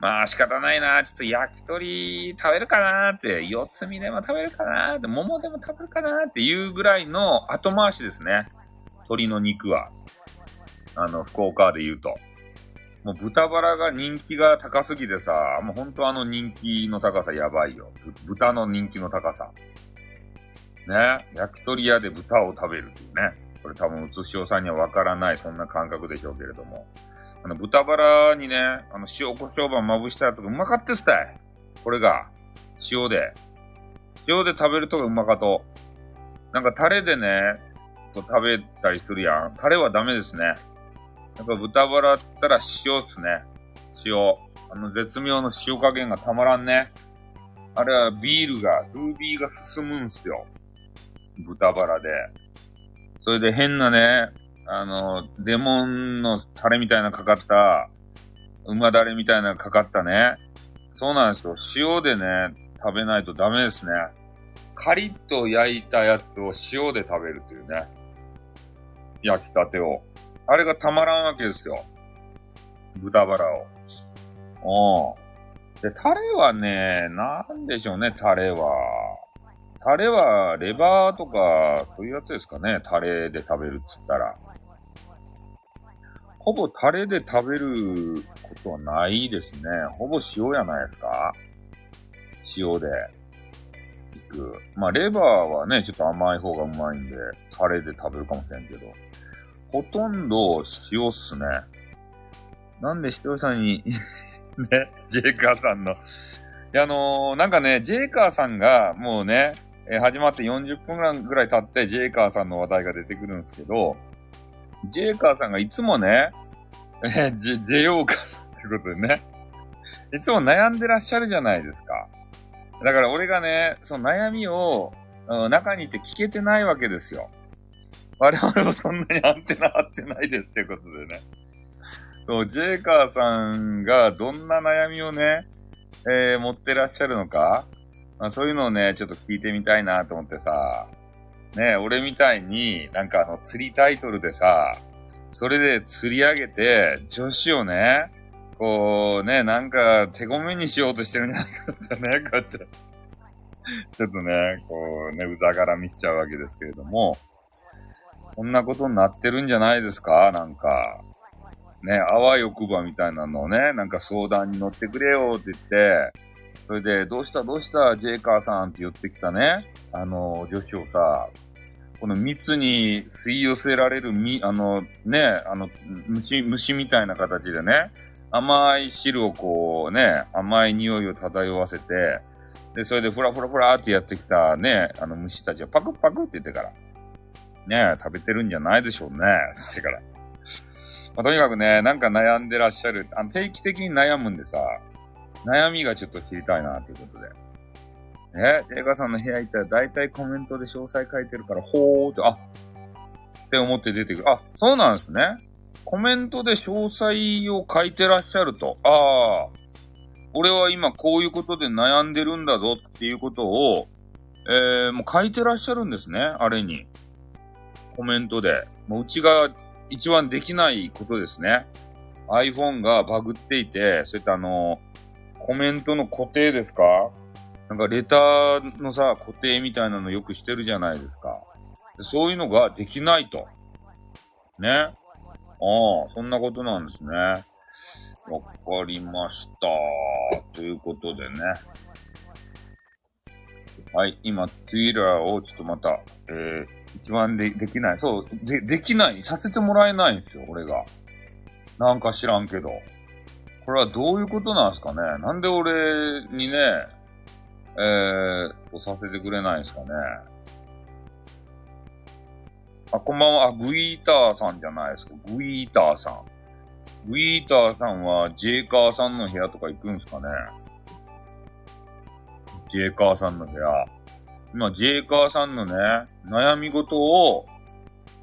まあ仕方ないな、ちょっと焼き鳥食べるかなって、四つ身でも食べるかなって、桃でも食べるかなっていうぐらいの後回しですね。鶏の肉は。あの、福岡で言うと。もう豚バラが人気が高すぎてさ、もうほんとあの人気の高さやばいよ。豚の人気の高さ。ね。焼き鳥屋で豚を食べるっていうね。これ多分、うつしおさんにはわからない、そんな感覚でしょうけれども。あの、豚バラにね、あの、塩胡椒版まぶしたらとかうまかってすたい。これが、塩で。塩で食べるとうまかと。なんかタレでね、こう食べたりするやん。タレはダメですね。やっぱ豚バラったら塩っすね。塩。あの絶妙の塩加減がたまらんね。あれはビールが、ルービーが進むんすよ。豚バラで。それで変なね、あの、レモンのタレみたいなかかった、馬だれみたいなかかったね。そうなんですよ。塩でね、食べないとダメですね。カリッと焼いたやつを塩で食べるというね。焼きたてを。あれがたまらんわけですよ。豚バラを。うん。で、タレはね、なんでしょうね、タレは。タレは、レバーとか、そういうやつですかね、タレで食べるっつったら。ほぼタレで食べることはないですね。ほぼ塩やないですか塩で。いく。まあ、レバーはね、ちょっと甘い方がうまいんで、タレで食べるかもしれんけど。ほとんど塩っすね。なんで視聴者に ね、ジェイカーさんの。いや、あのー、なんかね、ジェイカーさんが、もうね、えー、始まって40分ぐらい経って、ジェイカーさんの話題が出てくるんですけど、ジェイカーさんがいつもね、えー、ジェ、ジェヨーカーさんってことでね、いつも悩んでらっしゃるじゃないですか。だから俺がね、その悩みを、中にいて聞けてないわけですよ。我々もそんなにアンテナ張ってないですってことでね。そう、ジェイカーさんがどんな悩みをね、えー、持ってらっしゃるのか、まあ、そういうのをね、ちょっと聞いてみたいなと思ってさ、ね、俺みたいになんかあの釣りタイトルでさ、それで釣り上げて、女子をね、こうね、なんか手ごめにしようとしてるんじゃないかってね、こうやって。ちょっとね、こうね、うざがらみしちゃうわけですけれども、こんなことになってるんじゃないですか？なんか。ね、あわよくばみたいなのをね、なんか相談に乗ってくれよって言って、それで、どうした？どうした？ジェイカーさんって言ってきたね、あの、女子をさ、この蜜に吸い寄せられるみ、あの、ね、あの、虫、虫みたいな形でね、甘い汁をこうね、甘い匂いを漂わせて、で、それでふらふらふらってやってきたね、あの虫たちをパクパクって言ってから、ね、食べてるんじゃないでしょうね、ってから。まあ、とにかくね、なんか悩んでらっしゃる、あの定期的に悩むんでさ、悩みがちょっと知りたいな、ということで。ね、映画さんの部屋行ったら大体コメントで詳細書いてるから、ほーって、あって思って出てくる。あ、そうなんですね。コメントで詳細を書いてらっしゃると。ああ、俺は今こういうことで悩んでるんだぞっていうことを、えー、もう書いてらっしゃるんですね、あれに。コメントで。もううちが一番できないことですね。iPhone がバグっていて、そういったあの、コメントの固定ですか？なんかレターのさ、固定みたいなのよくしてるじゃないですか。そういうのができないと。ね。ああ、そんなことなんですね。わかりました。ということでね。はい、今、Twitter をちょっとまた、えー、一番でできない。そう、で、できない。させてもらえないんですよ、俺が。なんか知らんけど。これはどういうことなんすかねなんで俺にね、えー、させてくれないんすかねあ、こんばんは。あ、グイーターさんじゃないですか。グイーターさん。グイーターさんはジェイカーさんの部屋とか行くんすかねジェイカーさんの部屋。今、ジェイカーさんのね、悩み事を、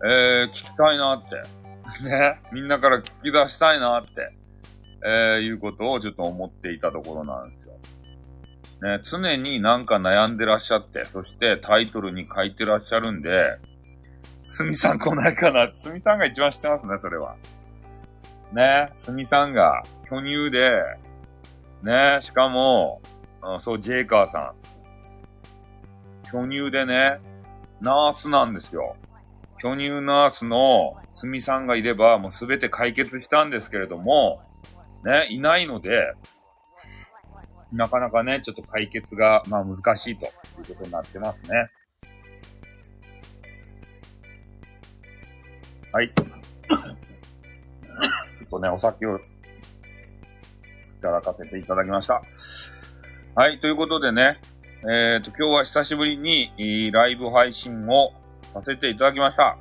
えー、聞きたいなって。ね。みんなから聞き出したいなって。えー、いうことをちょっと思っていたところなんですよ。ね、常になんか悩んでらっしゃって、そしてタイトルに書いてらっしゃるんで、すみさん来ないかな。すみさんが一番知ってますね、それは。ね、すみさんが巨乳で、ね、しかも、そう、ジェイカーさん。巨乳でね、ナースなんですよ。巨乳ナースのすみさんがいれば、もうすべて解決したんですけれども、ね、いないので、なかなかね、ちょっと解決が、まあ難しいということになってますね。はい。ちょっとね、お酒をいただかせていただきました。はい、ということでね、えっ、ー、と、今日は久しぶりにライブ配信をさせていただきました。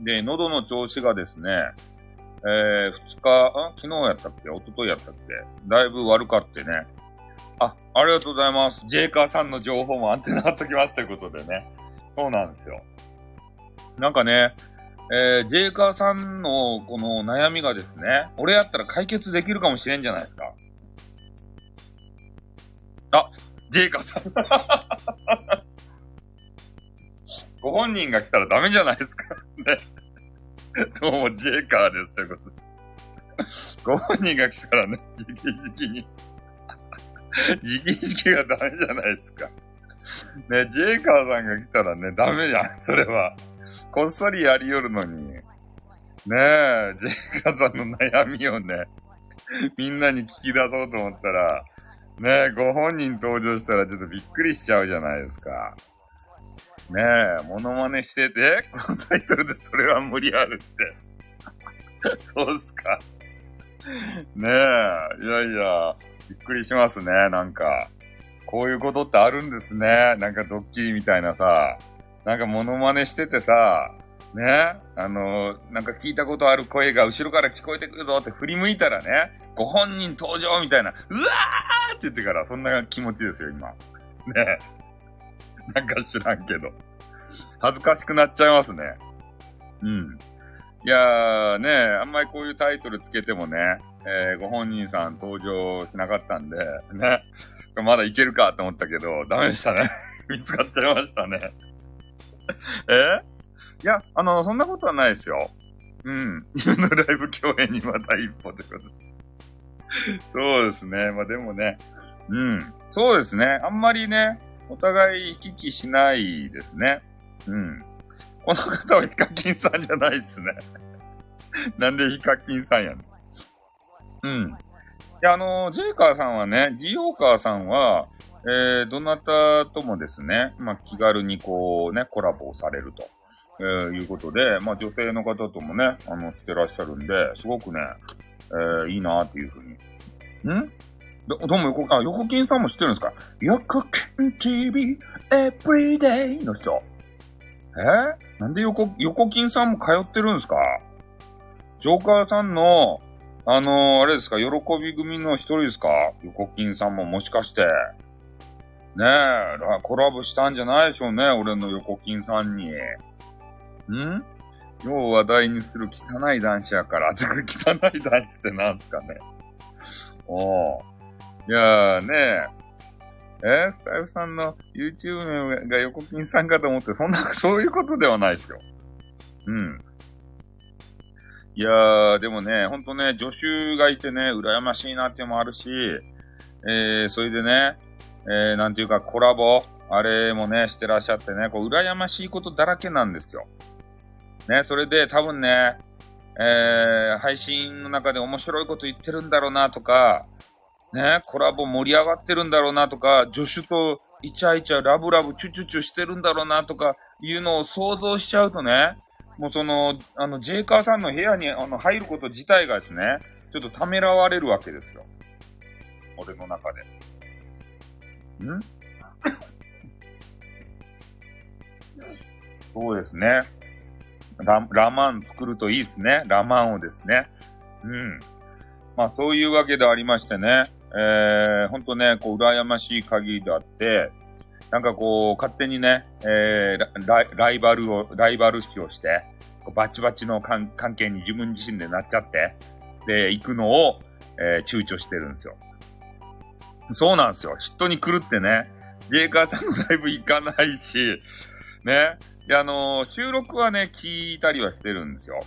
で、喉の調子がですね、えー、2日、あ昨日やったっけ？一昨日やったっけ？だいぶ悪かってね。あ、ありがとうございます。ジェイカーさんの情報もアンテナ貼っときますということでね。そうなんですよ。なんかね、えー、ジェイカーさんのこの悩みがですね、俺やったら解決できるかもしれんじゃないですか。あ、ジェイカさん。ご本人が来たらダメじゃないですか。ね。どうも、ジェイカーです。ということで。ご本人が来たらね、じきじきに。じきじきがダメじゃないですか。ね、ジェイカーさんが来たらね、ダメじゃん。それは。こっそりやりよるのに。ねえ、ジェイカーさんの悩みをね、みんなに聞き出そうと思ったら、ねえ、ご本人登場したらちょっとびっくりしちゃうじゃないですか。ねえ、モノマネしてて、このタイトルでそれは無理あるって。そうっすか。ねえ、いやいや、びっくりしますね、なんか。こういうことってあるんですね。なんかドッキリみたいなさ、なんかモノマネしててさ、ね、あのなんか聞いたことある声が後ろから聞こえてくるぞって振り向いたらね、ご本人登場みたいな、うわーって言ってから、そんな気持ちですよ、今。ねなんか知らんけど。恥ずかしくなっちゃいますね。うん。いやーね、あんまりこういうタイトルつけてもね、えー、ご本人さん登場しなかったんで、ね、まだいけるかと思ったけど、ダメでしたね。見つかっちゃいましたね。え？いや、あの、そんなことはないですよ。うん。夢のライブ共演にまた一歩ってこと。そうですね。まあでもね、うん。そうですね。あんまりね、お互い行き来しないですね。うん。この方はヒカキンさんじゃないっすね。なんでヒカキンさんやねん。うん。いや、あの、ジェイカーさんはね、ジオーカーさんは、えー、どなたともですね、まあ、気軽にこうね、コラボをされると、えー、いうことで、まあ、女性の方ともね、あの、してらっしゃるんで、すごくね、えー、いいなっていうふうに。ん？ど、どうも横、あ、横金さんも知ってるんですか？横金 TV Everyday の人。えー、なんで横、横金さんも通ってるんですか？ジョーカーさんの、あのー、あれですか、喜び組の一人ですか？横金さんももしかして。ねえ、コラボしたんじゃないでしょうね、俺の横金さんに。ん？よう話題にする汚い男子やから、つ く汚い男子ってなんすかね。おー。いやーねえ、え？スタイフさんの YouTube が横金さんかと思って、そんな、そういうことではないですよ。うん。いやー、でもね、ほんとね、助手がいてね、羨ましいなっていうのもあるし、えー、それでね、えー、なんていうかコラボ、あれもね、してらっしゃってね、こう、羨ましいことだらけなんですよ。ね、それで多分ね、えー、配信の中で面白いこと言ってるんだろうなとか、ね、コラボ盛り上がってるんだろうなとか、助手とイチャイチャラブラブチュチュチュしてるんだろうなとかいうのを想像しちゃうとね、もうその、あの、ジェイカーさんの部屋にあの入ること自体がですね、ちょっとためらわれるわけですよ。俺の中で。ん？そうですね。ララマン作るといいですね。ラマンをですね。うん。まあそういうわけでありましてね。えー、ほんとね、こう、羨ましい限りであって、なんかこう、勝手にね、えー、ラライバルを、ライバル視をして、バチバチの関係に自分自身でなっちゃって、で、行くのを、えー、躊躇してるんですよ。そうなんですよ。嫉妬に狂ってね、ジェイカーさんのライブ行かないし、ね。で、あのー、収録はね、聞いたりはしてるんですよ。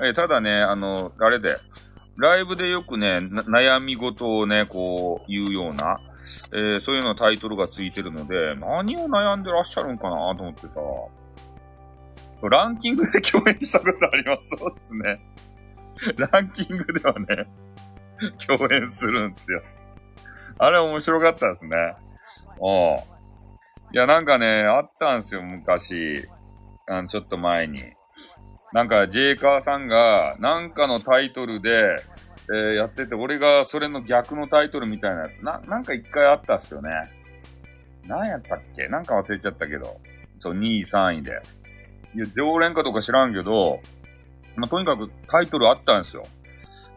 えー、ただね、あのー、あれで、ライブでよくね、悩み事をね、こう、言うような、えー、そういうのタイトルがついてるので、何を悩んでらっしゃるんかなと思ってさ、ランキングで共演したことあります？そうですね。ランキングではね、共演するんですよ。あれ面白かったですね。おいや、なんかね、あったんすよ、昔。あの、ちょっと前に。なんか、ジェイカーさんが、なんかのタイトルで、えー、やってて、俺がそれの逆のタイトルみたいなやつ、な、なんか一回あったっすよね。何やったっけ？なんか忘れちゃったけど。そう、2位、3位で。いや、常連かとか知らんけど、まあ、とにかくタイトルあったんですよ。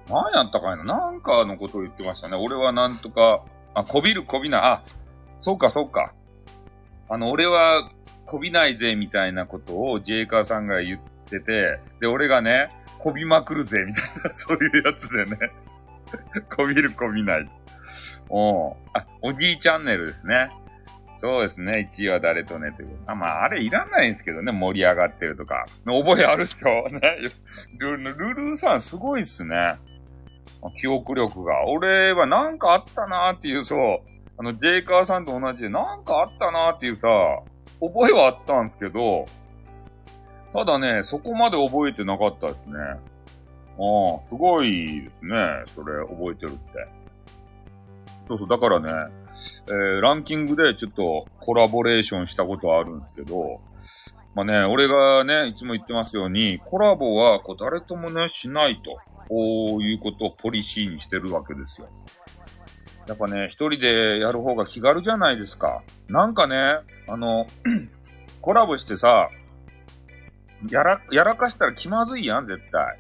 何やったかいな？なんかのことを言ってましたね。俺はなんとか、あ、こびるこびない。あ、そうかそうか。あの、俺はこびないぜみたいなことをジェイカーさんが言ってて、で、俺がね、こびまくるぜみたいな、そういうやつでね。こびるこびない。おうあ、おじいチャンネルですね。そうですね。1位は誰とねという。あ、まあ、あれいらないんですけどね。盛り上がってるとか。覚えあるっすよ。ね。ルルルさんすごいっすね。記憶力が。俺はなんかあったなーっていう、そう。あの、ジェイカーさんと同じで、なんかあったなーっていうさ、覚えはあったんですけど、ただね、そこまで覚えてなかったですね。ああ、すごいですね。それ、覚えてるって。そうそう、だからね、えー、ランキングでちょっとコラボレーションしたことはあるんですけど、まあね、俺がね、いつも言ってますように、コラボはこう誰ともね、しないと、こういうことをポリシーにしてるわけですよ。やっぱね、一人でやる方が気軽じゃないですか。なんかね、あの、コラボしてさ、やら、やらかしたら気まずいやん、絶対。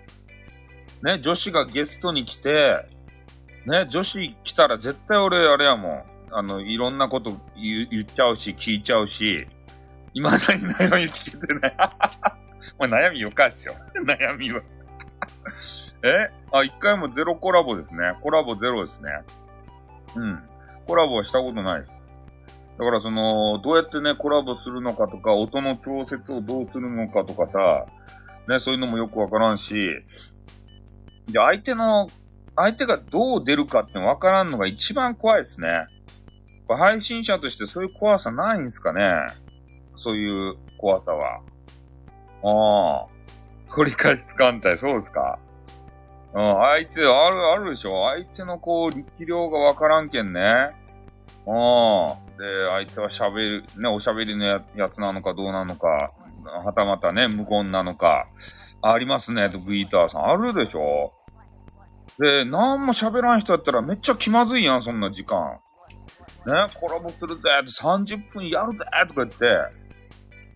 ね、女子がゲストに来て、ね、女子来たら絶対俺、あれやもん。あの、いろんなこと言言っちゃうし、聞いちゃうし、未だに悩み聞けてない。もう悩みよかっすよ。悩みは え？あ、一回もゼロコラボですね。コラボゼロですね。うん。コラボはしたことないです。だからその、どうやってね、コラボするのかとか、音の調節をどうするのかとかさ、ね、そういうのもよくわからんし、で、相手の、相手がどう出るかってわからんのが一番怖いですね。配信者としてそういう怖さないんすかねそういう怖さは。ああ。取り返しつかんたい、そうですか。うん、相手、ある、あるでしょ相手のこう、力量がわからんけんね。うん。で、相手は喋る、ね、おしゃべりのややつなのかどうなのか、はたまたね、無言なのか、ありますね、と、グイーターさん。あるでしょで、なんも喋らん人やったらめっちゃ気まずいやん、そんな時間。ね、コラボするぜ、30分やるぜ、とか言って、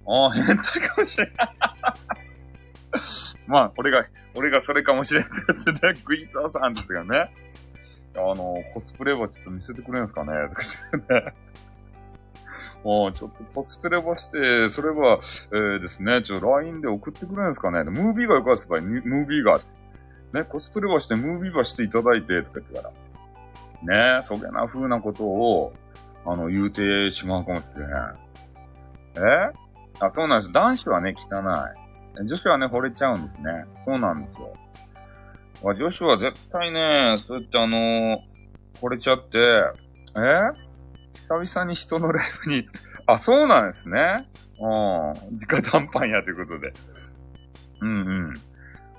ああ、変態かもしれない。まあ、俺が、俺がそれかもしれんってね、グイーターさんですがね。あの、コスプレはちょっと見せてくれんすかねとか言ってね。もう、ちょっとコスプレばして、それは、えー、ですね、ちょっと LINE で送ってくれんすかねムービーがよかったら、ムービーが、ね、コスプレばして、ムービーばしていただいて、とか言ってから。ね、そげな風なことを、あの、言うてしまうかもしれん。え？あ、そうなんです。男子はね、汚い。女子はね、惚れちゃうんですね。そうなんですよ。女子は絶対ね、そうやってあのー、惚れちゃって、え？久々に人のライブに、あ、そうなんですね。うん。直談判やということで。うんうん。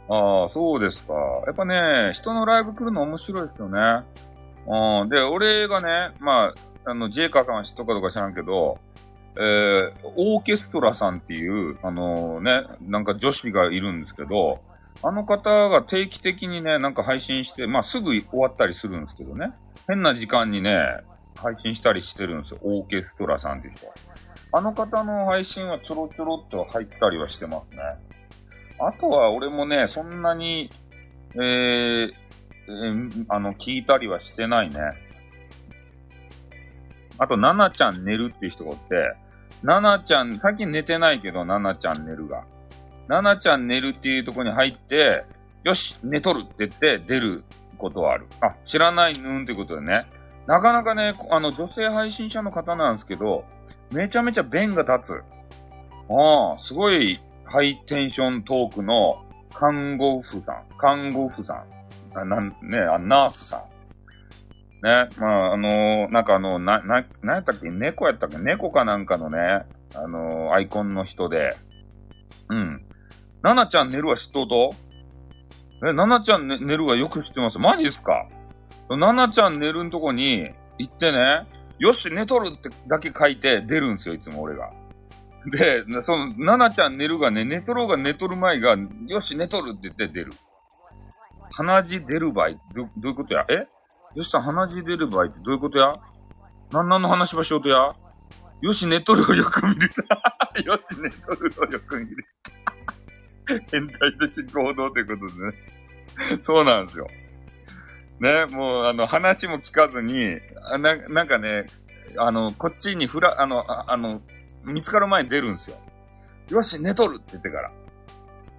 ああ、そうですか。やっぱね、人のライブ来るの面白いですよね。うん。で、俺がね、まあ、あの、ジェイカーさんは知っとかとか知らんけど、えー、オーケストラさんっていう、あのー、ね、なんか女子がいるんですけど、あの方が定期的にね、なんか配信して、まあ、すぐ終わったりするんですけどね、変な時間にね、配信したりしてるんですよ。オーケストラさんっていう人は。あの方の配信はちょろちょろっと入ったりはしてますね。あとは俺もね、そんなに、えー、えー、あの、聞いたりはしてないね。あと、ななちゃん寝るっていう人がおって、ななちゃん、最近寝てないけど、ななちゃん寝るが。ななちゃん寝るっていうとこに入って、よし、寝とるって言って出ることはある。あ、知らないぬんってことでね。なかなかね、あの、女性配信者の方なんですけど、めちゃめちゃ弁が立つ。ああ、すごいハイテンショントークの看護婦さん、看護婦さん、あなんね、あナースさん。ね、まあ、あのー、なんかあの、な、な、なんやったっけ？猫やったっけ？猫かなんかのね、あのー、アイコンの人で、うん。ななちゃん寝るは知っとうと？え、ななちゃん、ね、寝るはよく知ってます？マジっすか？ななちゃん寝るんとこに行ってね、よし、寝とるってだけ書いて出るんすよ、いつも俺が。で、その、ななちゃん寝るがね、寝とろうが寝とる前が、よし、寝とるって言って出る。鼻血出る場合、ど、どういうことや？え？よしさん、鼻血出る場合ってどういうことや？なんなんの話ばしようとや？よし、寝とるをよく見る。よし、寝とるをよく見る。変態的行動ということでね。そうなんですよ。ね、もう、あの、話も聞かずに、あななんかね、あの、こっちにふら、あの、ああの、見つかる前に出るんですよ。よし、寝とるって言ってから。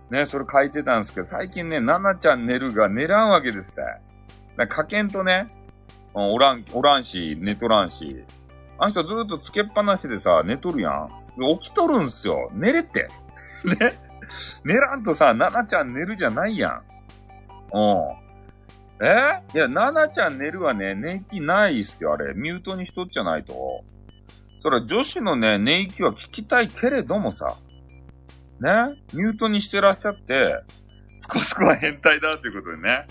ね、それ書いてたんですけど、最近ね、ななちゃん寝るが寝らんわけですね。だかけんとね、おらん、おらんし、寝とらんし。あの人ずっとつけっぱなしでさ、寝とるやん。起きとるんすよ。寝れって。ね。寝らんとさ、ななちゃん寝るじゃないやん。うん。え？いや、ななちゃん寝るはね、寝息ないっすよ、あれ。ミュートにしとっちゃないと。そら、女子のね、寝息は聞きたいけれどもさ。ねミュートにしてらっしゃって、スコスコは変態だということでね。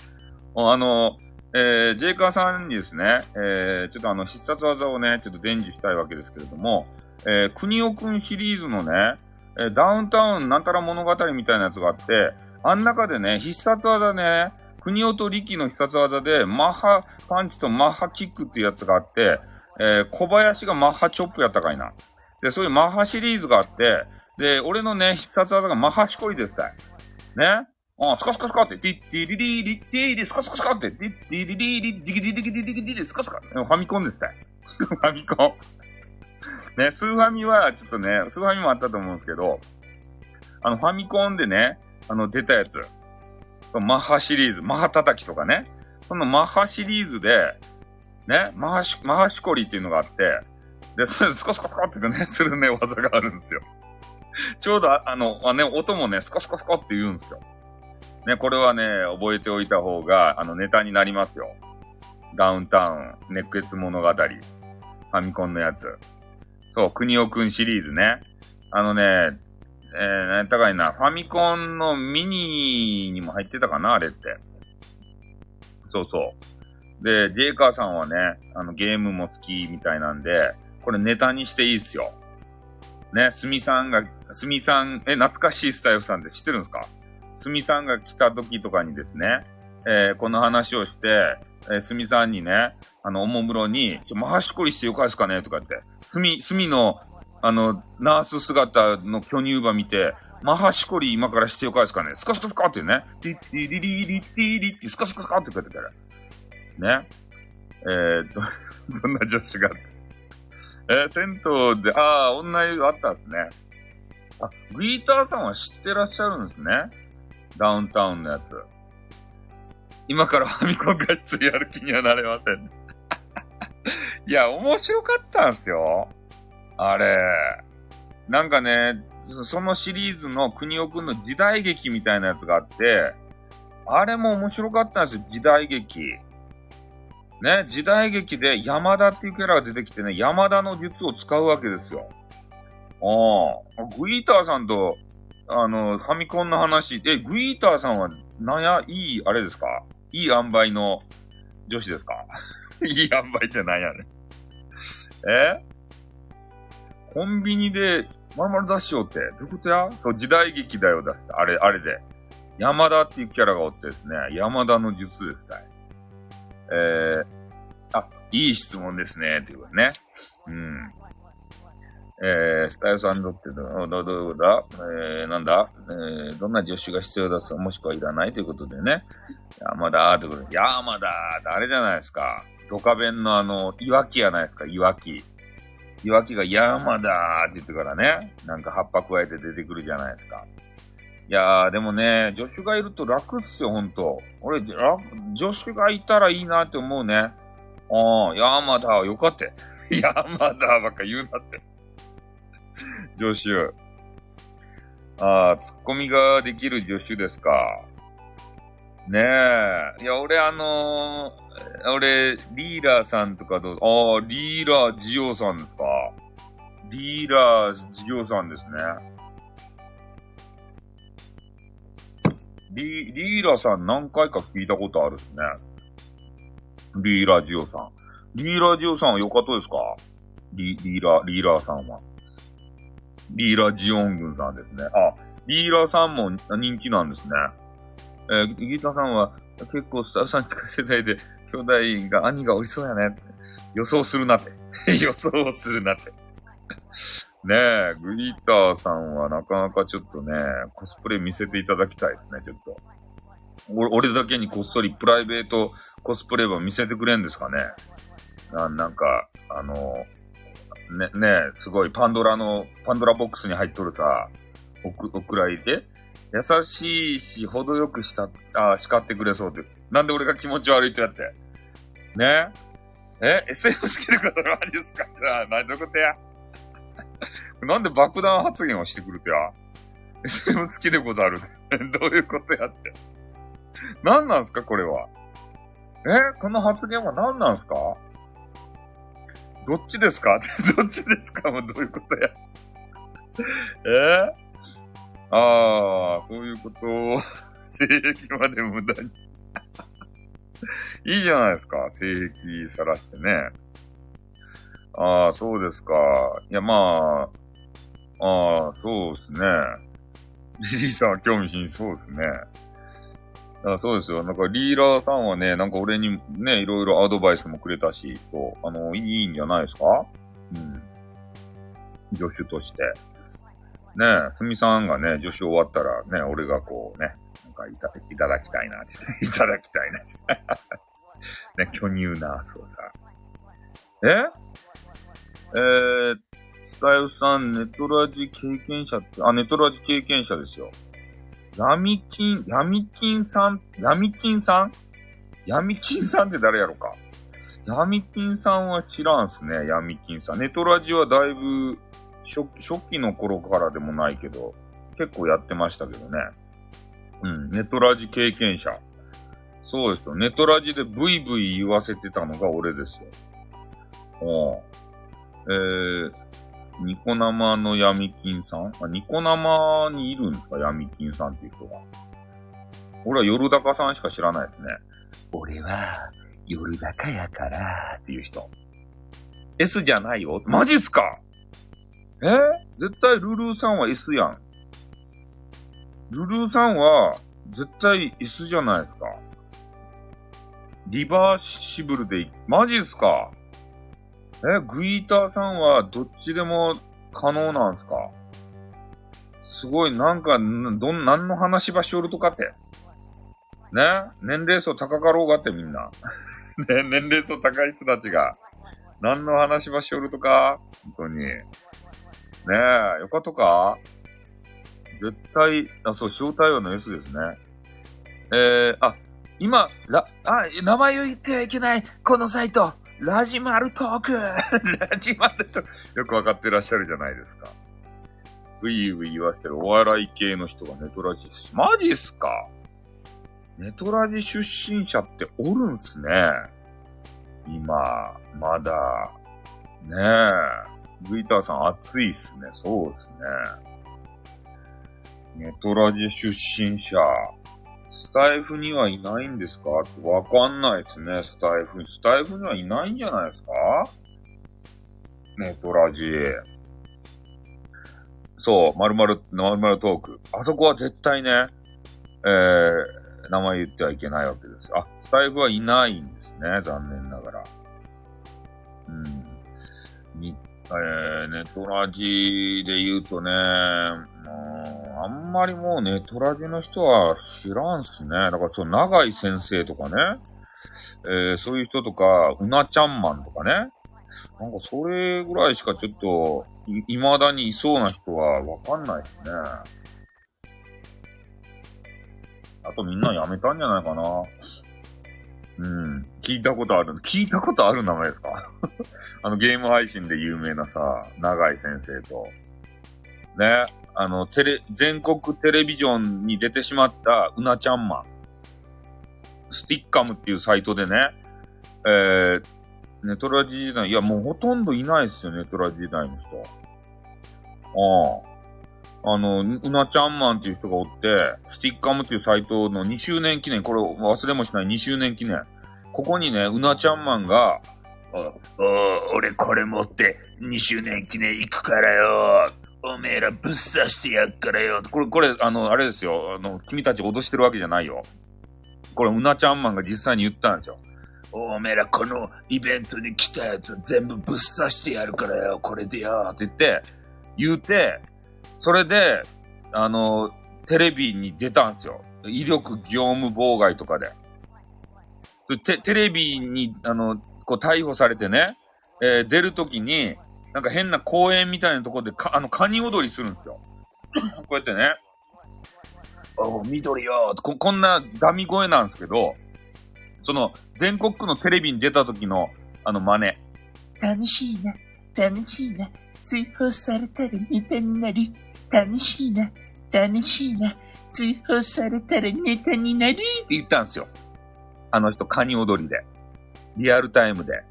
あの、えー、ジェイカーさんにですね、えー、ちょっとあの、必殺技をね、ちょっと伝授したいわけですけれども、えー、国尾くんシリーズのね、えー、ダウンタウンなんたら物語みたいなやつがあって、あん中でね、必殺技ね、国尾と力の必殺技で、マッハパンチとマッハキックっていうやつがあって、えー、小林がマッハチョップやったかいな。で、そういうマッハシリーズがあって、で、俺のね、必殺技がマッハシコリですたい。ねあ、スカスカスカって、ティッティリリリッティリスカスカスカって、ティッティリリリディギディディギディディギディリスカスカ。ファミコンですね。ファミコン。ね、スーファミはちょっとね、スーファミもあったと思うんですけど、あの、ファミコンでね、あの、出たやつ。マッハシリーズ、マッハ叩きとかね。そのマッハシリーズで、ね、マハシ、マハシコリっていうのがあって、で、それスカスカスカってね、するね、技があるんですよ。ちょうど、あの、あね、音もね、スカスカスカって言うんですよ。ね、これはね、覚えておいた方が、あの、ネタになりますよ。ダウンタウン、熱血物語、ファミコンのやつ。そう、国尾くんシリーズね。あのね、えー、なんたかいな、ファミコンのミニにも入ってたかな、あれって。そうそう。で、ジェイカーさんはね、あの、ゲームも好きみたいなんで、これネタにしていいっすよ。ね、すみさんが、すみさん、え、懐かしいスタイフさんって知ってるんですか？すみさんが来た時とかにですね、えー、この話をして、えー、すみさんにね、あの、おもむろに、ちょ、回しこりしてよかですかねとかって、すみ、すみの、あの、ナース姿の巨乳馬見て、マハシコリ今からしてよかですかねスカスカスカってね、ティッティリリリッティリッティスカスカスカって書いてたら。ね。えー、ど、どんな女子がえー、銭湯で、ああ、女湯あったんですね。あ、グイーターさんは知ってらっしゃるんですね。ダウンタウンのやつ。今からファミコン画質やる気にはなれません。いや、面白かったんすよ。あれ。なんかね、そのシリーズの国尾くんの時代劇みたいなやつがあって、あれも面白かったんですよ、時代劇。ね、時代劇で山田っていうキャラが出てきてね、山田の術を使うわけですよ。ああ、グイーターさんとあの、ファミコンの話、え、グイーターさんは、なんや、いい、あれですか？いい塩梅の女子ですか？いい塩梅ってなんやね。え？コンビニで、まるまる出しようって、どういうことや？そう、時代劇だよ、だって、あれ、あれで。山田っていうキャラがおってですね、山田の術ですかい。えー、あ、いい質問ですね、っていうことね。うん。えー、スタイルさんドってどうどういうことだ？えー、なんだ？えー、どんな助手が必要だともしくはいらないということでね。山田ということで、山田あれじゃないですか？ドカ弁のあの、いわきやないですか、いわき。いわきが山田って言ってからね、なんか葉っぱ加えて出てくるじゃないですか。いやー、でもね、助手がいると楽っすよ、ほんと。俺、助手がいたらいいなって思うね。ああ、山田よかって。山田ばっか言うなって。助手。ああ、ツッコミができる助手ですか。ねえ。いや、俺あのー、俺、リーラーさんとかどう、ああ、リーラージオさんですか。リーラージオさんですね。リリーラーさん何回か聞いたことあるっすね。リーラージオさん。リーラージオさんはよかったですか？リリーラー、リーラーさんは。リーラジオン軍さんですね。あ、リーラさんも人気なんですね。えー、ギターさんは結構スタッフさん近い世代で、兄弟が、兄がおいしそうやね。予想するなって。予想するなって。ねえ、グリーターさんはなかなかちょっとね、コスプレ見せていただきたいですね、ちょっと。俺だけにこっそりプライベートコスプレ版見せてくれんですかねななんか、あの、ね、ねすごいパンドラの、パンドラボックスに入っとるさ、おく、おくらいで、優しいし、程よくした、あ、叱ってくれそうで。なんで俺が気持ち悪いってやって。ねえ ?SM 好きでくださるマジですか何どういうことや なんで爆弾発言をしてくるとや ?SM 好きでござる。どういうことやって。何なんすかこれは。えこの発言は何なんすか？どっちですか？どっちですか？もうどういうことや？え？ああ、そういうことを、性癖まで無駄に いいじゃないですか、性癖さらしてね。ああ、そうですか。いや、まあ、ああ、そうですね。リリーさんは興味津々そうですね。あそうですよ。なんか、リーラーさんはね、なんか俺にね、いろいろアドバイスもくれたし、そう、あの、いいんじゃないですか？うん。助手として。ねえ、すみさんがね、助手終わったらね、俺がこうね、なんかいたいただきたいなって、いただきたいな。ね、巨乳な、そうさ。え？えー、スタイフさん、ネトラジ経験者って、あ、ネトラジ経験者ですよ。闇金、闇金さん、闇金さん？闇金さんって誰やろか？闇金さんは知らんすね、闇金さん。ネトラジはだいぶ初初期の頃からでもないけど、結構やってましたけどね。うん、ネトラジ経験者。そうですよ。ネトラジでブイブイ言わせてたのが俺ですよ。うん。えー、ニコ生の闇金さん？あ、ニコ生にいるんですか？闇金さんっていう人が。俺は夜高さんしか知らないですね。俺は、夜高やから、っていう人。S じゃないよ。マジっすか？え？絶対ルルーさんは S やん。ルルーさんは、絶対 S じゃないですか。リバーシブルで、マジっすか？え、グイーターさんはどっちでも可能なんすか？すごい、なんか、どん、何の話ばしおるとかって。ね？年齢層高かろうがってみんな。ね年齢層高い人たちが。何の話ばしおるとか？本当に。ね？え、よかったか？絶対、あ、そう、招待話の S ですね。えー、あ、今、ら、あ、名前を言ってはいけない、このサイト。ラジマルトークラジマルトークよくわかってらっしゃるじゃないですか。ウィーウィー言わせてるお笑い系の人がネトラジです、マジっすか？ネトラジ出身者っておるんすね。今、まだ。ねえ。グイターさん熱いっすね。そうっすね。ネトラジ出身者。スタイフにはいないんですか？わかんないですね、スタイフ。スタイフにはいないんじゃないですか？ネトラジ。そう、まるまる、まるまるトーク。あそこは絶対ね、えー、名前言ってはいけないわけです。あ、スタイフはいないんですね、残念ながら。うん。に、えー、ネトラジで言うとね、あんまりもうネトラジの人は知らんっすね。だからその長井先生とかね、えー、そういう人とか、うなちゃんマンとかね。なんかそれぐらいしかちょっと、い、未だにいそうな人はわかんないっすね。あとみんな辞めたんじゃないかな。うん。聞いたことある。聞いたことある名前ですか？あのゲーム配信で有名なさ、長井先生と。ね。あの、テレ、全国テレビジョンに出てしまったうなちゃんマン。スティッカムっていうサイトでね、えー、ネトラジ時代、いやもうほとんどいないですよ、ネトラジ時代の人。ああ。あの、うなちゃんマンっていう人がおって、スティッカムっていうサイトの2周年記念、これ忘れもしない2周年記念。ここにね、うなちゃんマンが、お、お、俺これ持って2周年記念行くからよおめえらぶっ刺してやっからよ。これ、これ、あの、あれですよ。あの、君たち脅してるわけじゃないよ。これ、うなちゃんマンが実際に言ったんですよ。おめえらこのイベントに来たやつ全部ぶっ刺してやるからよ。これでよ。って言って、言うて、それで、あの、テレビに出たんですよ。威力業務妨害とかで。テテレビに、あの、こう逮捕されてね、えー、出るときに、なんか変な公園みたいなところでか、あの、カニ踊りするんですよ。こうやってね。お緑よこ、こんなダミ声なんですけど、その、全国区のテレビに出た時の、あの真似。楽しいな、楽しいな、追放されたらネタになる。楽しいな、楽しいな、追放されたらネタになるって言ったんですよ。あの人、カニ踊りで。リアルタイムで。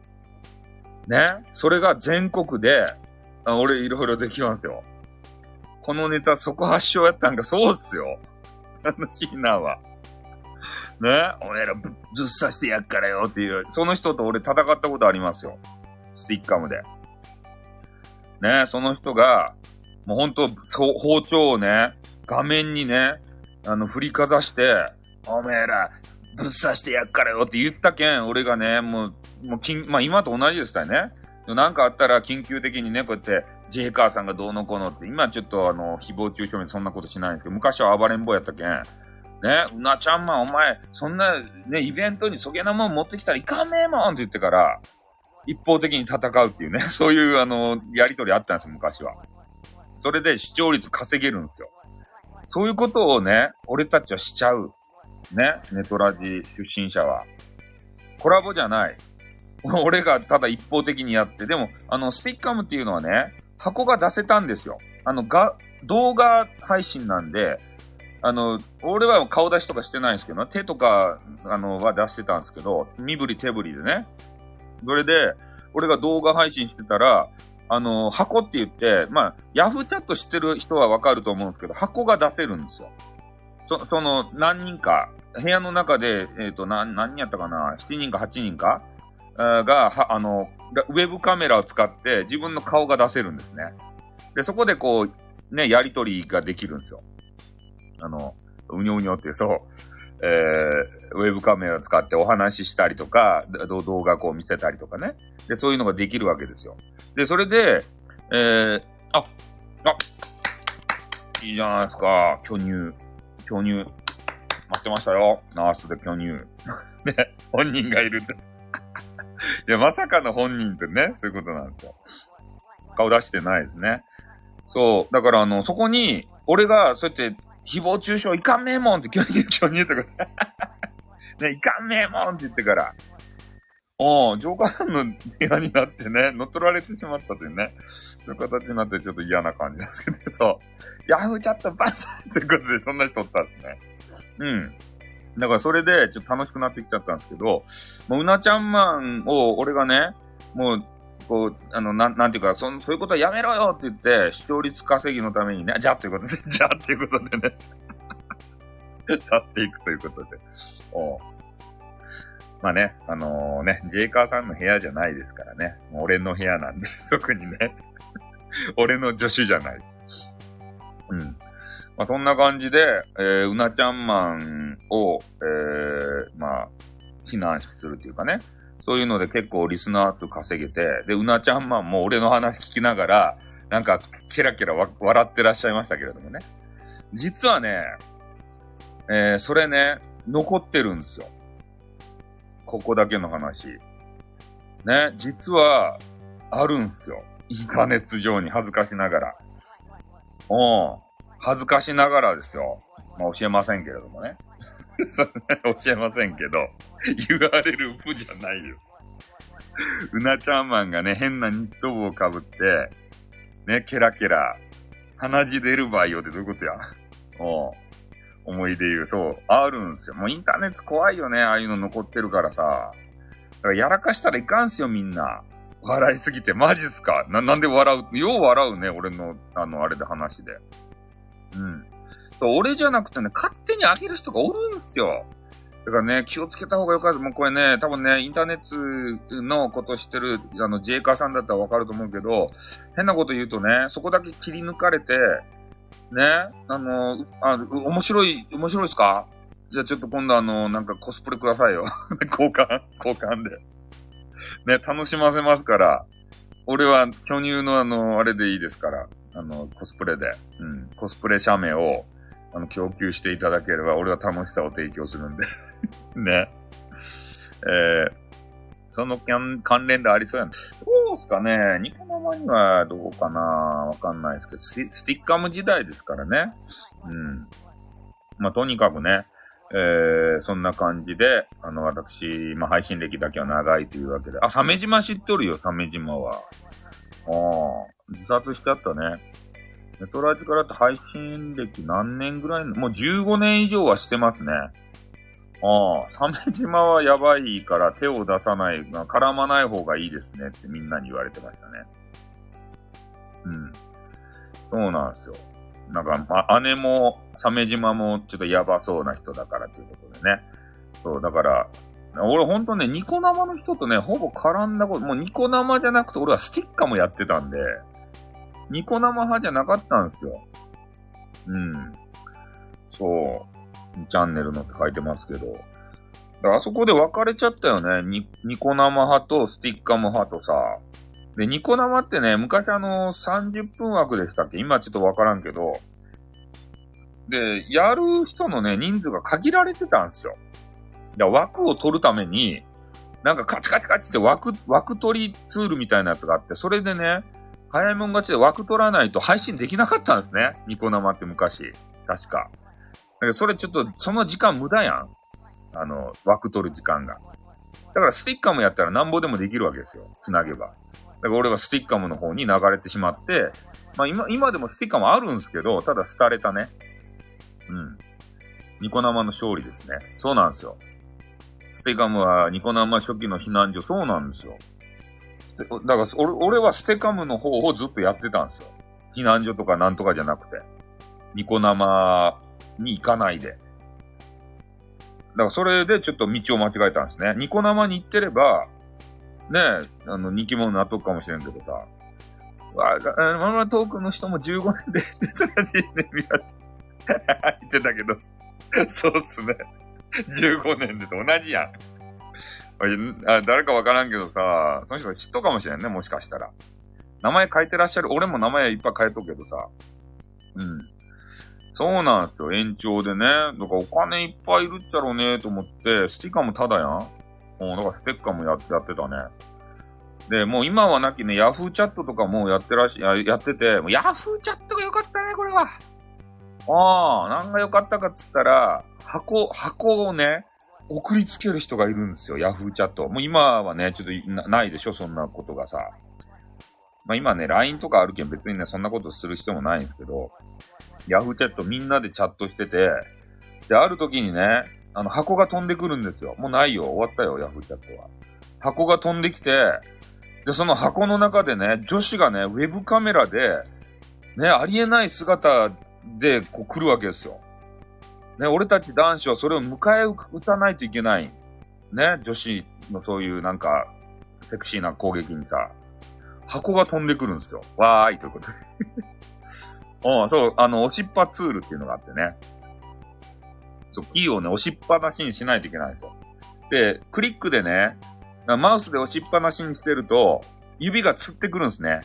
ね。それが全国で、あ俺いろいろできますよ。このネタそこ発祥やったんか、そうっすよ。楽しいなは。ね。俺らぶっ刺してやっからよっていう。その人と俺戦ったことありますよ。スティッカムで。ね。その人が、もうほんと、包丁をね、画面にね、あの、振りかざして、おめえら、ぶっ刺してやっからよって言ったけん、俺がね、もう、もうきん、まあ今と同じですからね。なんかあったら緊急的にね、こうやって、ジェイカーさんがどうのこうのって、今ちょっとあの、誹謗中傷にそんなことしないんですけど、昔は暴れん坊やったけん。ね、うなちゃんまんお前、そんな、ね、イベントにそげなもん持ってきたらいかねえもんって言ってから、一方的に戦うっていうね、そういうあの、やりとりあったんですよ、昔は。それで視聴率稼げるんですよ。そういうことをね、俺たちはしちゃう。ね、ネトラジ出身者は。コラボじゃない。俺がただ一方的にやって、でも、あの、スティッカムっていうのはね、箱が出せたんですよ。あの、が、動画配信なんで、あの、俺は顔出しとかしてないんですけど、手とか、あの、は出してたんですけど、身振り手振りでね。それで、俺が動画配信してたら、あの、箱って言って、まあ、ヤフーチャット知ってる人はわかると思うんですけど、箱が出せるんですよ。そ、その、何人か、部屋の中で、えっ、ー、と、何、何人やったかな ?7 人か8人か？が、は、あの、ウェブカメラを使って自分の顔が出せるんですね。で、そこでこう、ね、やりとりができるんですよ。あの、うにょうにょってそう、えー、ウェブカメラを使ってお話ししたりとか、動画こう見せたりとかね。で、そういうのができるわけですよ。で、それで、えー、あ、あ、いいじゃないですか、巨乳。巨乳。待ってましたよ。ナースで巨乳。ね、本人がいるって。いや、まさかの本人ってね、そういうことなんですよ。顔出してないですね。そう。だから、あの、そこに、俺が、そうやって、誹謗中傷いかんねえもんって、巨乳、巨乳とかね、いかんねえもんって言ってから、おジョーカーの部屋になってね、乗っ取られてしまったというね、そういう形になってちょっと嫌な感じですけど、そう。ヤフーチャットバンサーということで、そんな人おったんですね。うん。だからそれで、ちょっと楽しくなってきちゃったんですけど、もううなちゃんマンを、俺がね、もう、こう、あの、なん、なんていうか、そそういうことはやめろよって言って、視聴率稼ぎのためにね、じゃあっていうことで、じゃあっていうことでね 去っていくということで。おまあね、あのー、ね、ジェイカーさんの部屋じゃないですからね。俺の部屋なんで、特にね。俺の助手じゃない。うん。まあ、そんな感じで、えー、うなちゃんマンを、えー、まあ、避難するっていうかね。そういうので結構リスナー数稼げて、で、うなちゃんマンも俺の話聞きながら、なんか、ケラケラ笑ってらっしゃいましたけれどもね。実はね、えー、それね、残ってるんですよ。ここだけの話。ね、実は、あるんすよ。インターネット上に恥ずかしながら。うん。恥ずかしながらですよ。まあ、教えませんけれどもね。それ教えませんけど、URL プじゃないよ。うなちゃんマンがね、変なニット帽をかぶって、ね、ケラケラ、鼻血出る場合よってどういうことや？おう思い出言う。そう。あるんですよ。もうインターネット怖いよね。ああいうの残ってるからさ。だからやらかしたらいかんすよ、みんな。笑いすぎて。マジっすか？な、なんで笑う？よう笑うね。俺の、あの、あれで話で。うん。そう、俺じゃなくてね、勝手にあげる人がおるんすよ。だからね、気をつけた方がよかった。もうこれね、多分ね、インターネットのことしてる、あの、ジェイカーさんだったらわかると思うけど、変なこと言うとね、そこだけ切り抜かれて、ね、あの、あ、面白い、面白いですか？じゃあちょっと今度あの、なんかコスプレくださいよ。交換、交換で。ね、楽しませますから。俺は巨乳のあの、あれでいいですから。あの、コスプレで、うん、コスプレ写メを、あの、供給していただければ、俺は楽しさを提供するんで ね。えー、その関連でありそうやん。どうすかねニコ生にはどうかなわかんないですけどステ、スティッカム時代ですからね。うん。まあ、とにかくね、えー、そんな感じで、あの、私、まあ、配信歴だけは長いというわけで。あ、鮫島知っとるよ、鮫島は。ああ、自殺しちゃったね。ネトラジからって配信歴何年ぐらいもう15年以上はしてますね。ああ、鮫島はやばいから手を出さない、まあ、絡まない方がいいですねってみんなに言われてましたね。うん。そうなんですよ。なんか、ま姉も、鮫島もちょっとやばそうな人だからということでね。そう、だから、俺ほんとね、ニコ生の人とね、ほぼ絡んだこと、もうニコ生じゃなくて俺はスティッカーもやってたんで、ニコ生派じゃなかったんですよ。うん。そう。チャンネルのって書いてますけど。あそこで分かれちゃったよね。ニニコ生派とスティッカム派とさ。で、ニコ生ってね、昔あの、30分枠でしたっけ？今ちょっと分からんけど、で、やる人のね、人数が限られてたんですよ。だ枠を取るために、なんかカチカチカチって枠、枠取りツールみたいなやつがあって、それでね、早いもん勝ちで枠取らないと配信できなかったんですね。ニコ生って昔。確か。だけどそれちょっと、その時間無駄やん。あの、枠取る時間が。だからスティッカムやったらなんぼでもできるわけですよ。つなげば。だから俺はスティッカムの方に流れてしまって、まあ今、今でもスティッカムあるんですけど、ただ廃れたね。うん。ニコ生の勝利ですね。そうなんですよ。ステッカムはニコ生初期の避難所、そうなんですよ。だから俺、俺はステカムの方をずっとやってたんですよ。避難所とかなんとかじゃなくて。ニコ生に行かないで。だからそれでちょっと道を間違えたんですね。ニコ生に行ってれば、ねえ、あの、人気者になっとくかもしれんけどさ。わあ、ママトークの人も15年で、出たらしいね、みたいな。言ってたけど。そうっすね。15年でと同じやん。あ誰かわからんけどさ、その人知っとかもしれんね、もしかしたら。名前書いてらっしゃる。俺も名前いっぱい書いとくけどさ。うん。そうなんですよ、延長でね。だからお金いっぱいいるっちゃろうねと思って、スティカーもただやん。うん、だからステッカーもやってやってたね。で、もう今はなきね、ヤフーチャットとかもやってらし、ややってて、ヤフーチャットが良かったね、これは。ああ、なんが良かったかっつったら、箱、箱をね、送りつける人がいるんですよ、ヤフーチャット。もう今はね、ちょっとないでしょ、そんなことがさ。まあ今ね、LINE とかあるけん別にね、そんなことする必要もないんですけど、ヤフーチャットみんなでチャットしてて、で、ある時にね、あの、箱が飛んでくるんですよ。もうないよ、終わったよ、ヤフーチャットは。箱が飛んできて、で、その箱の中でね、女子がね、ウェブカメラで、ね、ありえない姿で、こう来るわけですよ。ね、俺たち男子はそれを迎え撃たないといけない。ね、女子のそういうなんか、セクシーな攻撃にさ、箱が飛んでくるんですよ。わーい、ということで。うん、そう、あの、押しっぱツールっていうのがあってね。そう、キーをね、押しっぱなしにしないといけないんですよ。で、クリックでね、マウスで押しっぱなしにしてると、指がつってくるんですね。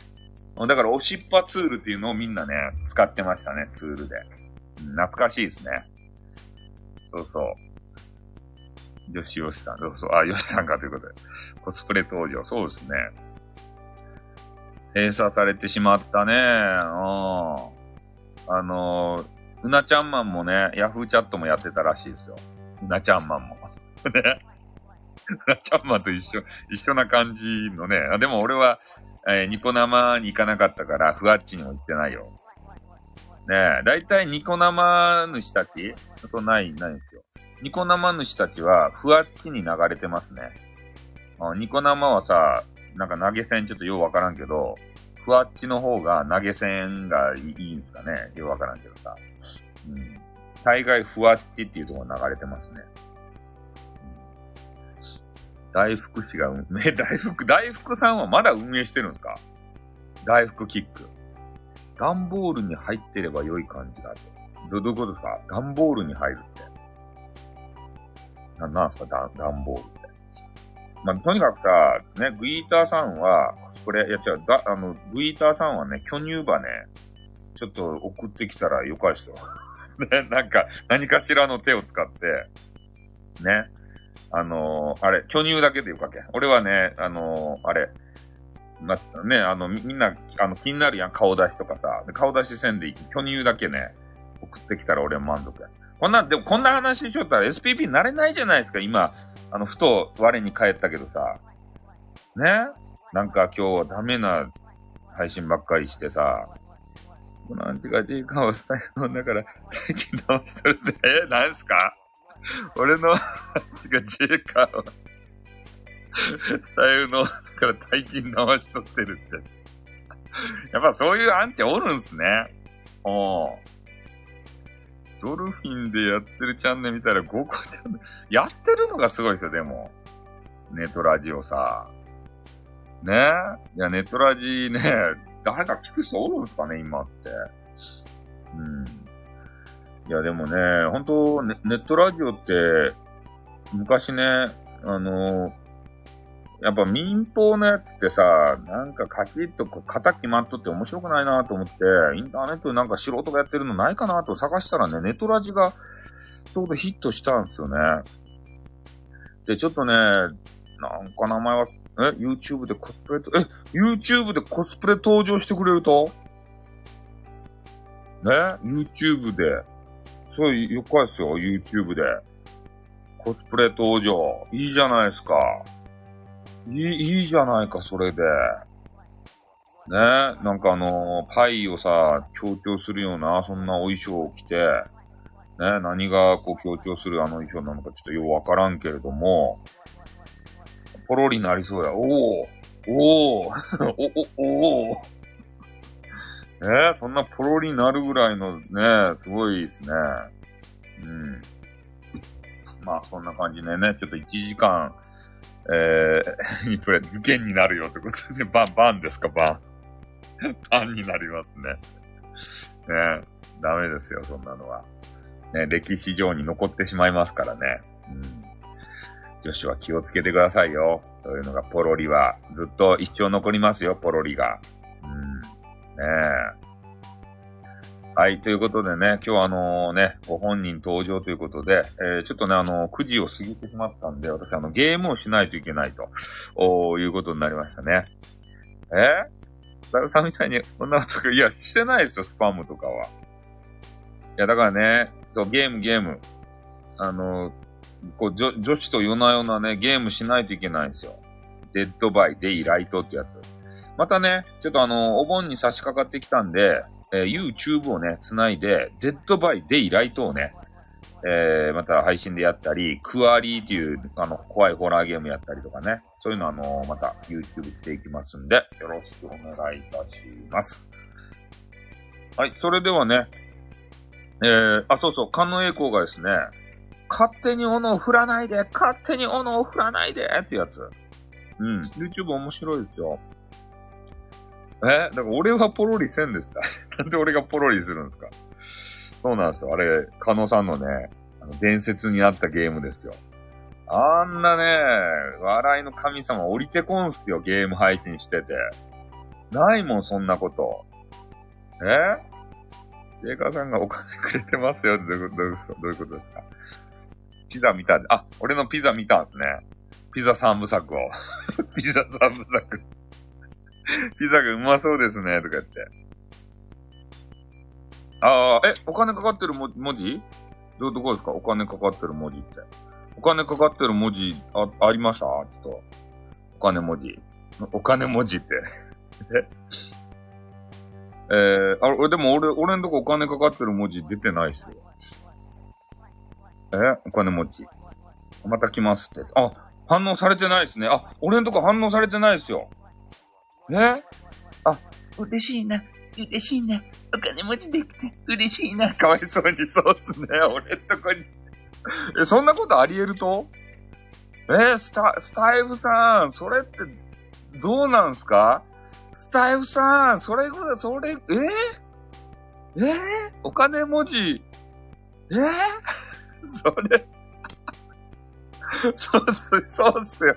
だから押しっぱツールっていうのをみんなね、使ってましたね、ツールで。懐かしいですね。そうそう。よしよしさん、そうそう。あ、よしさんかということで。コスプレ登場。そうですね。閉鎖されてしまったね。うん。あのー、うなちゃんマンもね、ヤフーチャットもやってたらしいですよ。うなちゃんマンも。ね。うなちゃんマンと一緒、一緒な感じのね。でも俺は、えー、ニコ生に行かなかったから、ふわっちにも行ってないよ。ねえ、だいたいニコ生主たちとない、ないんですよ。ニコ生主たちは、ふわっちに流れてますね。あニコ生はさ、なんか投げ銭ちょっとようわからんけど、ふわっちの方が投げ銭がいいんですかね。ようわからんけどさ。うん。大概ふわっちっていうところ流れてますね。大福氏が運営、大福、大福さんはまだ運営してるんですか？大福キック。段ボールに入ってれば良い感じだと。ど、どういうことですか？段ボールに入るって。な、なんすか？段、段ボールって。まあ、とにかくさ、ね、グイーターさんは、コスプレ、いや違う、だ、あの、グイーターさんはね、巨乳羽ね、ちょっと送ってきたらよかですよ。ね、なんか、何かしらの手を使って、ね。あのー、あれ、巨乳だけでよかけ。俺はね、あのー、あれ、ま、ね、あの、みんな、あの、気になるやん、顔出しとかさ。顔出しせんでいい。巨乳だけね、送ってきたら俺満足や。こんな、でもこんな話しちゃったら SPP になれないじゃないですか、今。あの、ふと我に返ったけどさ。ね？なんか今日はダメな配信ばっかりしてさ。なんてか、ジーカーをスタイルだから、最近直しとるんで、え、なんすか？俺の、がジーカーを、スタイルの、から大金直しとってるって。やっぱそういうアンチおるんすね。おドルフィンでやってるチャンネル見たら5個チャンネル、やってるのがすごいですよ、でも。ネットラジオさ。ね？いや、ネットラジね、誰か聞く人おるんすかね、今って。うん。いや、でもね、本当ネネットラジオって、昔ね、あの、やっぱ民放のやつってさ、なんかカチッと型決まっとって面白くないなと思って、インターネットでなんか素人がやってるのないかなと探したらね、ネトラジがちょうどヒットしたんですよね。で、ちょっとね、なんか名前は、え ?YouTube でコスプレ、え ?YouTube でコスプレ登場してくれると？ね ?YouTube で。そう、よかですよ、YouTube で。コスプレ登場。いいじゃないですか。いい、いいじゃないか、それで。ねなんかあのー、パイをさ、強調するような、そんなお衣装を着て、ね何がこう強調するあの衣装なのかちょっとようわからんけれども、ポロリになりそうや。おお おおおおおえ、そんなポロリになるぐらいのね、すごいですね。うん。まあ、そんな感じでね、ちょっと1時間、えー、これ、受験になるよってことで、バン、バンですか、バン。バンになりますね。ねダメですよ、そんなのは。ね、歴史上に残ってしまいますからね。うん女子は気をつけてくださいよ。そういうのがポロリは。ずっと一生残りますよ、ポロリが。うん。ねえ。はい。ということでね、今日はあのね、ご本人登場ということで、えー、ちょっとね、あの9時を過ぎてしまったんで、私あの、ゲームをしないといけないと、おいうことになりましたね。えスタイルさんみたいに、こんなことか、いや、してないですよ、スパムとかは。いや、だからね、そう、ゲーム、ゲーム。あのこう、女、女子と夜な夜なね、ゲームしないといけないんですよ。 Dead by Daylight ってやつ。またね、ちょっとあの、お盆に差し掛かってきたんで、えー、YouTube をね、繋いで、 Dead by Daylight をね、えー、また配信でやったり、 Quarry っていう、あの、怖いホラーゲームやったりとかね、そういうのあの、また YouTube していきますんで、よろしくお願いいたします。はい、それではね、えー、あ、そうそう、観音栄光がですね、勝手に斧を振らないで、勝手に斧を振らないでってやつ。うん。YouTube 面白いですよ。えだから俺はポロリせんでした。なんで俺がポロリするんですか？そうなんですよ。あれ、カノさんのね、あの伝説になったゲームですよ。あんなね、笑いの神様降りてこんすよ、ゲーム配信してて。ないもん、そんなこと。え？ジェイカーさんがお金くれてますよってどういうこと？どういうことですか？ピザ見た、あ、俺のピザ見たんですね。ピザ三部作を。ピザ三部作。ピザがうまそうですね、とか言って。ああ、え、お金かかってる文字？ど、どこですか？お金かかってる文字って。お金かかってる文字、あ、ありました？ちょっと。お金文字。お金文字って。え？えー、あ、でも俺、俺んとこお金かかってる文字出てないっすよ。え？お金持ち。また来ますって。あ、反応されてないですね。あ、俺んとこ反応されてないですよ。えあ、嬉しいな。嬉しいな。お金持ちできて嬉しいな。かわいそうにそうっすね。俺んとこに。え、そんなことあり得ると？えスタ、スタイフさん、それってどうなんすか？スタイフさん、それぐらい、それ、え？え？ー、お金文字、え？ー、それ、そうっす、そうっすよ。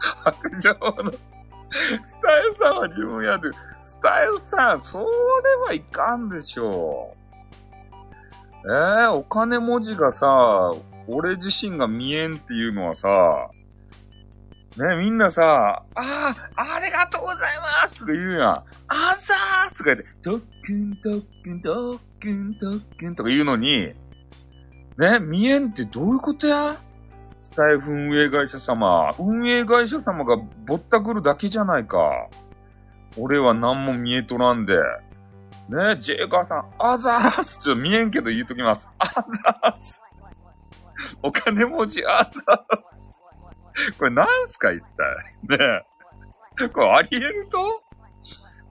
白状の、スタイルさんは自分やってる。スタイルさん、それはいかんでしょう。えー、お金文字がさ、俺自身が見えんっていうのはさ、ね、みんなさ、ああ、ありがとうございますとか言うやん。あざーとか言って、特訓、特訓、特訓、特訓とか言うのに、ね、見えんってどういうことや？スタイフ運営会社様。運営会社様がぼったくるだけじゃないか。俺は何も見えとらんで。ねえ、ジェイカーさん、あざーす。ちょっと見えんけど言うときます。あざーす。お金文字、あざーす。これなんすか一体。ねえこれあり得ると？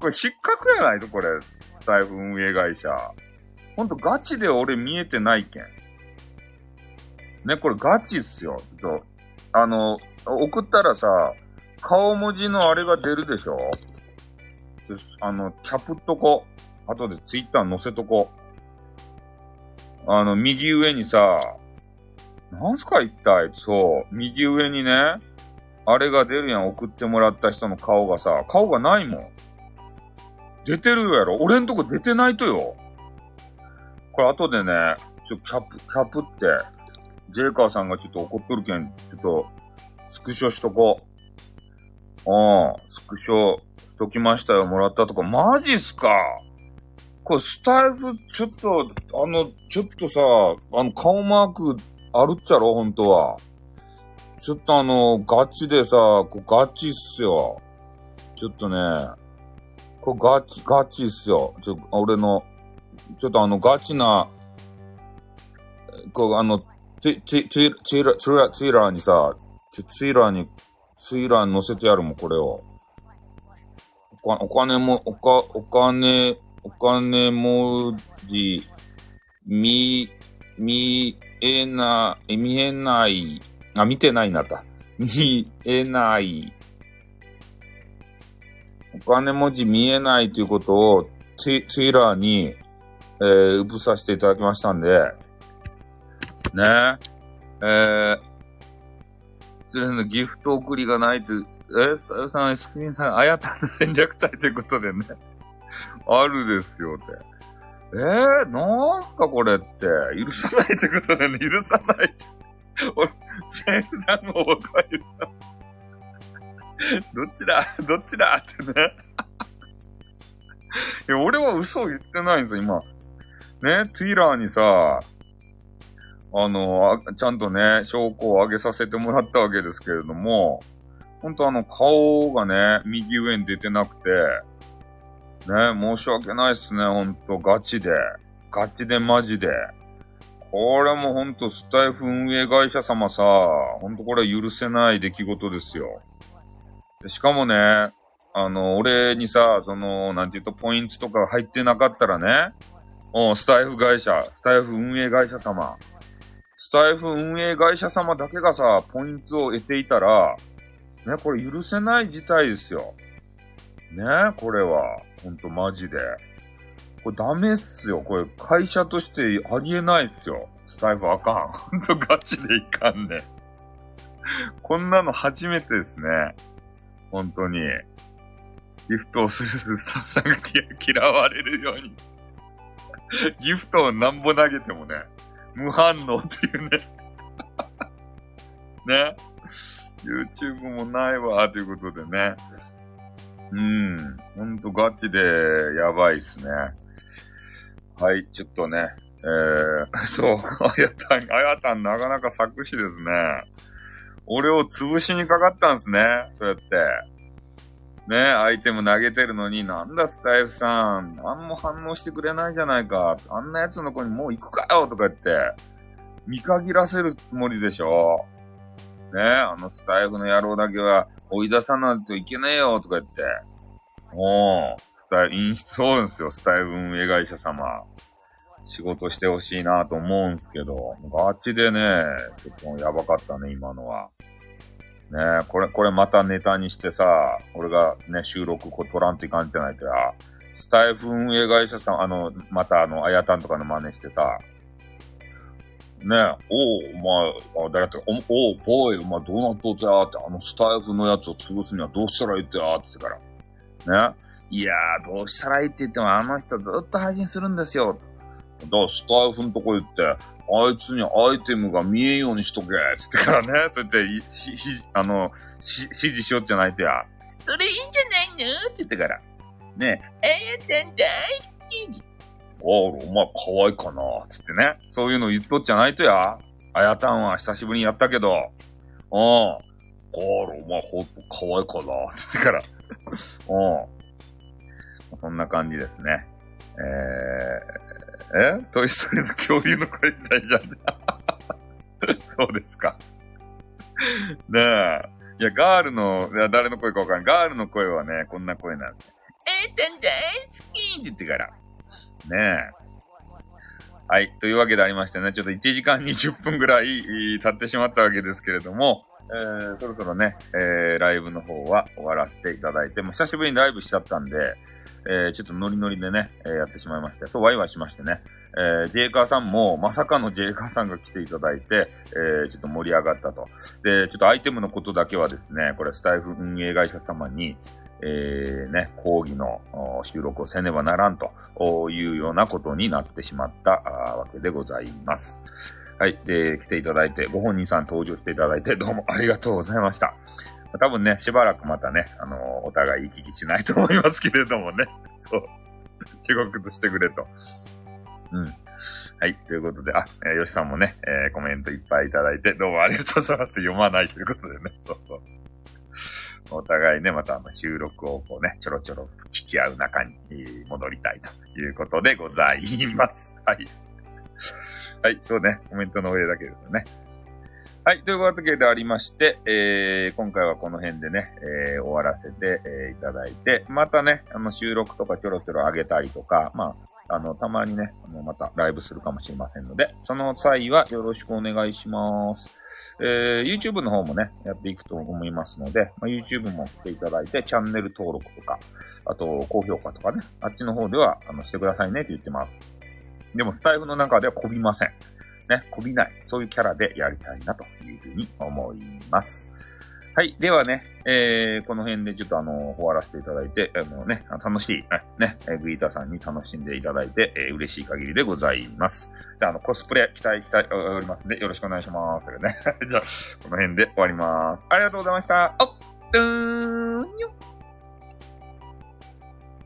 これ失格やないとこれ。スタイフ運営会社。ほんとガチで俺見えてないけん。ね、これガチっすよ。と、あの、送ったらさ、顔文字のあれが出るでしょ？あの、キャプっとこ。後でツイッター載せとこ。あの、右上にさ、なんすか一体？そう、右上にね、あれが出るやん、送ってもらった人の顔がさ、顔がないもん。出てるやろ俺んとこ出てないとよ。これ後でね、ちょ、キャップ、キャップって、ジェイカーさんがちょっと怒っとるけん、ちょっと、スクショしとこう。うん、スクショしときましたよ、もらったとか。マジっすか？これスタイフ、ちょっと、あの、ちょっとさ、あの、顔マークあるっちゃろ、本当は。ちょっとあの、ガチでさ、こガチっすよ。ちょっとね、これガチ、ガチっすよ。ちょ、俺の、ちょっとあの、ガチな、こう、あの、ツツツイツイラ、ツイラ、ツイラーにさ、ツイラーに、ツイラーに載せてやるもん、これを。おかお金も、おか、お金、お金文字、み、見えない、見えない、あ、見てないなった。見えない。お金文字見えないということをツイツイラーに、えー、うぶさせていただきましたんで、ね。ええー、それのギフト送りがないと、えー、さよさん、スクリーンさん、あやたの戦略隊ということでね、あるですよって。えー、なんすかこれって。許さないってことでね、許さないって。俺、戦乱の僕は許さ。どっちだ？どっちだ？ってね。いや、俺は嘘を言ってないんですよ、今。ね、ツイラーにさ、あの、あちゃんとね、証拠を上げさせてもらったわけですけれども、ほんとあの、顔がね、右上に出てなくて、ね、申し訳ないっすね、ほんと、ガチで。ガチでマジで。これもほんと、スタイフ運営会社様さ、ほんとこれ許せない出来事ですよ。しかもね、あの、俺にさ、その、なんていうと、ポイントとか入ってなかったらね、おスタイフ会社、スタイフ運営会社様、タイフ運営会社様だけがさ、ポイントを得ていたら、ね、これ許せない事態ですよ。ね、これは。ほんとマジで。これダメっすよ。これ会社としてありえないっすよ。スタイフあかん。ほんとガチでいかんね。こんなの初めてですね。本当に。ギフトをするスタッフさんが嫌われるように。ギフトをなんぼ投げてもね。無反応っていうね ね。YouTube もないわ、ということでね。うん。ほんとガチでやばいっすね。はい、ちょっとね。えー、そう、あやたん、あやたんなかなか作詞ですね。俺を潰しにかかったんすね。そうやって。ね、アイテム投げてるのに、なんだスタイフさん、何も反応してくれないじゃないか。あんな奴の子にもう行くかよとか言って、見限らせるつもりでしょ。ね、あのスタイフの野郎だけは追い出さないといけねえよとか言って。もう、スタイ、インそうですよ、スタイフ運営会社様。仕事してほしいなと思うんすけど、ガチでね、ちょっとやばかったね、今のは。ねこれ、これまたネタにしてさ、俺がね、収録こう取らんといかんじゃないか。スタイフ運営会社さん、あの、またあの、あやたんとかの真似してさ、ねおう、お前、あ、誰やったか、お、おう、ボーイ、お前どうなっとってやって、あのスタイフのやつを潰すにはどうしたらいいってやって言ってから。ねいやー、どうしたらいいって言っても、あの人ずっと配信するんですよ。だからスタイフのとこ行って、あいつにアイテムが見えんようにしとけ、つってからね、そうやって、ひ、ひ、あの、し、指示しようじゃないとや。それいいんじゃないの？って言ってから。ねえ、あやたん大好き。あら、お前可愛いかなつってね。そういうの言っとっちゃないとや。あやたんは久しぶりにやったけど。うん。あら、お前ほんと可愛いかなつってから。うん。そんな感じですね。えー、えトイストーリーの恐竜の声みたいじゃん。そうですか。ねえ。いや、ガールの、いや、誰の声かわかんない。ガールの声はね、こんな声なんで。えー、たん大好きって言ってから。ねえ。はい。というわけでありましてね、ちょっと1時間20分ぐらい経ってしまったわけですけれども、えー、そろそろね、えー、ライブの方は終わらせていただいて、もう久しぶりにライブしちゃったんで、えー、ちょっとノリノリでね、えー、やってしまいまして、とワイワイしましてね、えー、ジェイカーさんも、まさかのジェイカーさんが来ていただいて、えー、ちょっと盛り上がったと。で、ちょっとアイテムのことだけはですね、これスタイフ運営会社様に、えー、ね、講義の収録をせねばならんというようなことになってしまったわけでございます。はい。で、来ていただいて、ご本人さん登場していただいて、どうもありがとうございました。多分ね、しばらくまたね、あのー、お互い行き来しないと思いますけれどもね。そう。帰国としてくれと。うん。はい。ということで、あ、えー、よしさんもね、えー、コメントいっぱいいただいて、どうもありがとうございます。読まないということでね。そうそう。お互いね、またあの収録をこうね、ちょろちょろ聞き合う中に戻りたいということでございます。はい。はい、そうね、コメントの上だけですね。はい。というわけでありまして、えー、今回はこの辺でね、えー、終わらせて、えー、いただいて、またね、あの、収録とかちょろちょろ上げたりとか、まあ、あの、たまにね、あの、またライブするかもしれませんので、その際はよろしくお願いします。えー、YouTube の方もね、やっていくと思いますので、まあ、YouTube も来ていただいて、チャンネル登録とか、あと、高評価とかね、あっちの方では、あの、してくださいねって言ってます。でも、スタイフの中ではこびません。ね、こびない、そういうキャラでやりたいなというふうに思います。はい。ではね、えー、この辺でちょっとあの、終わらせていただいて、あのね、楽しい、ね、グイーターさんに楽しんでいただいて、えー、嬉しい限りでございます。じゃあ、あの、コスプレ期待、期待おりますんで、よろしくお願いします。ね。じゃあ、この辺で終わります。ありがとうございました。おっ、うーん、よっ。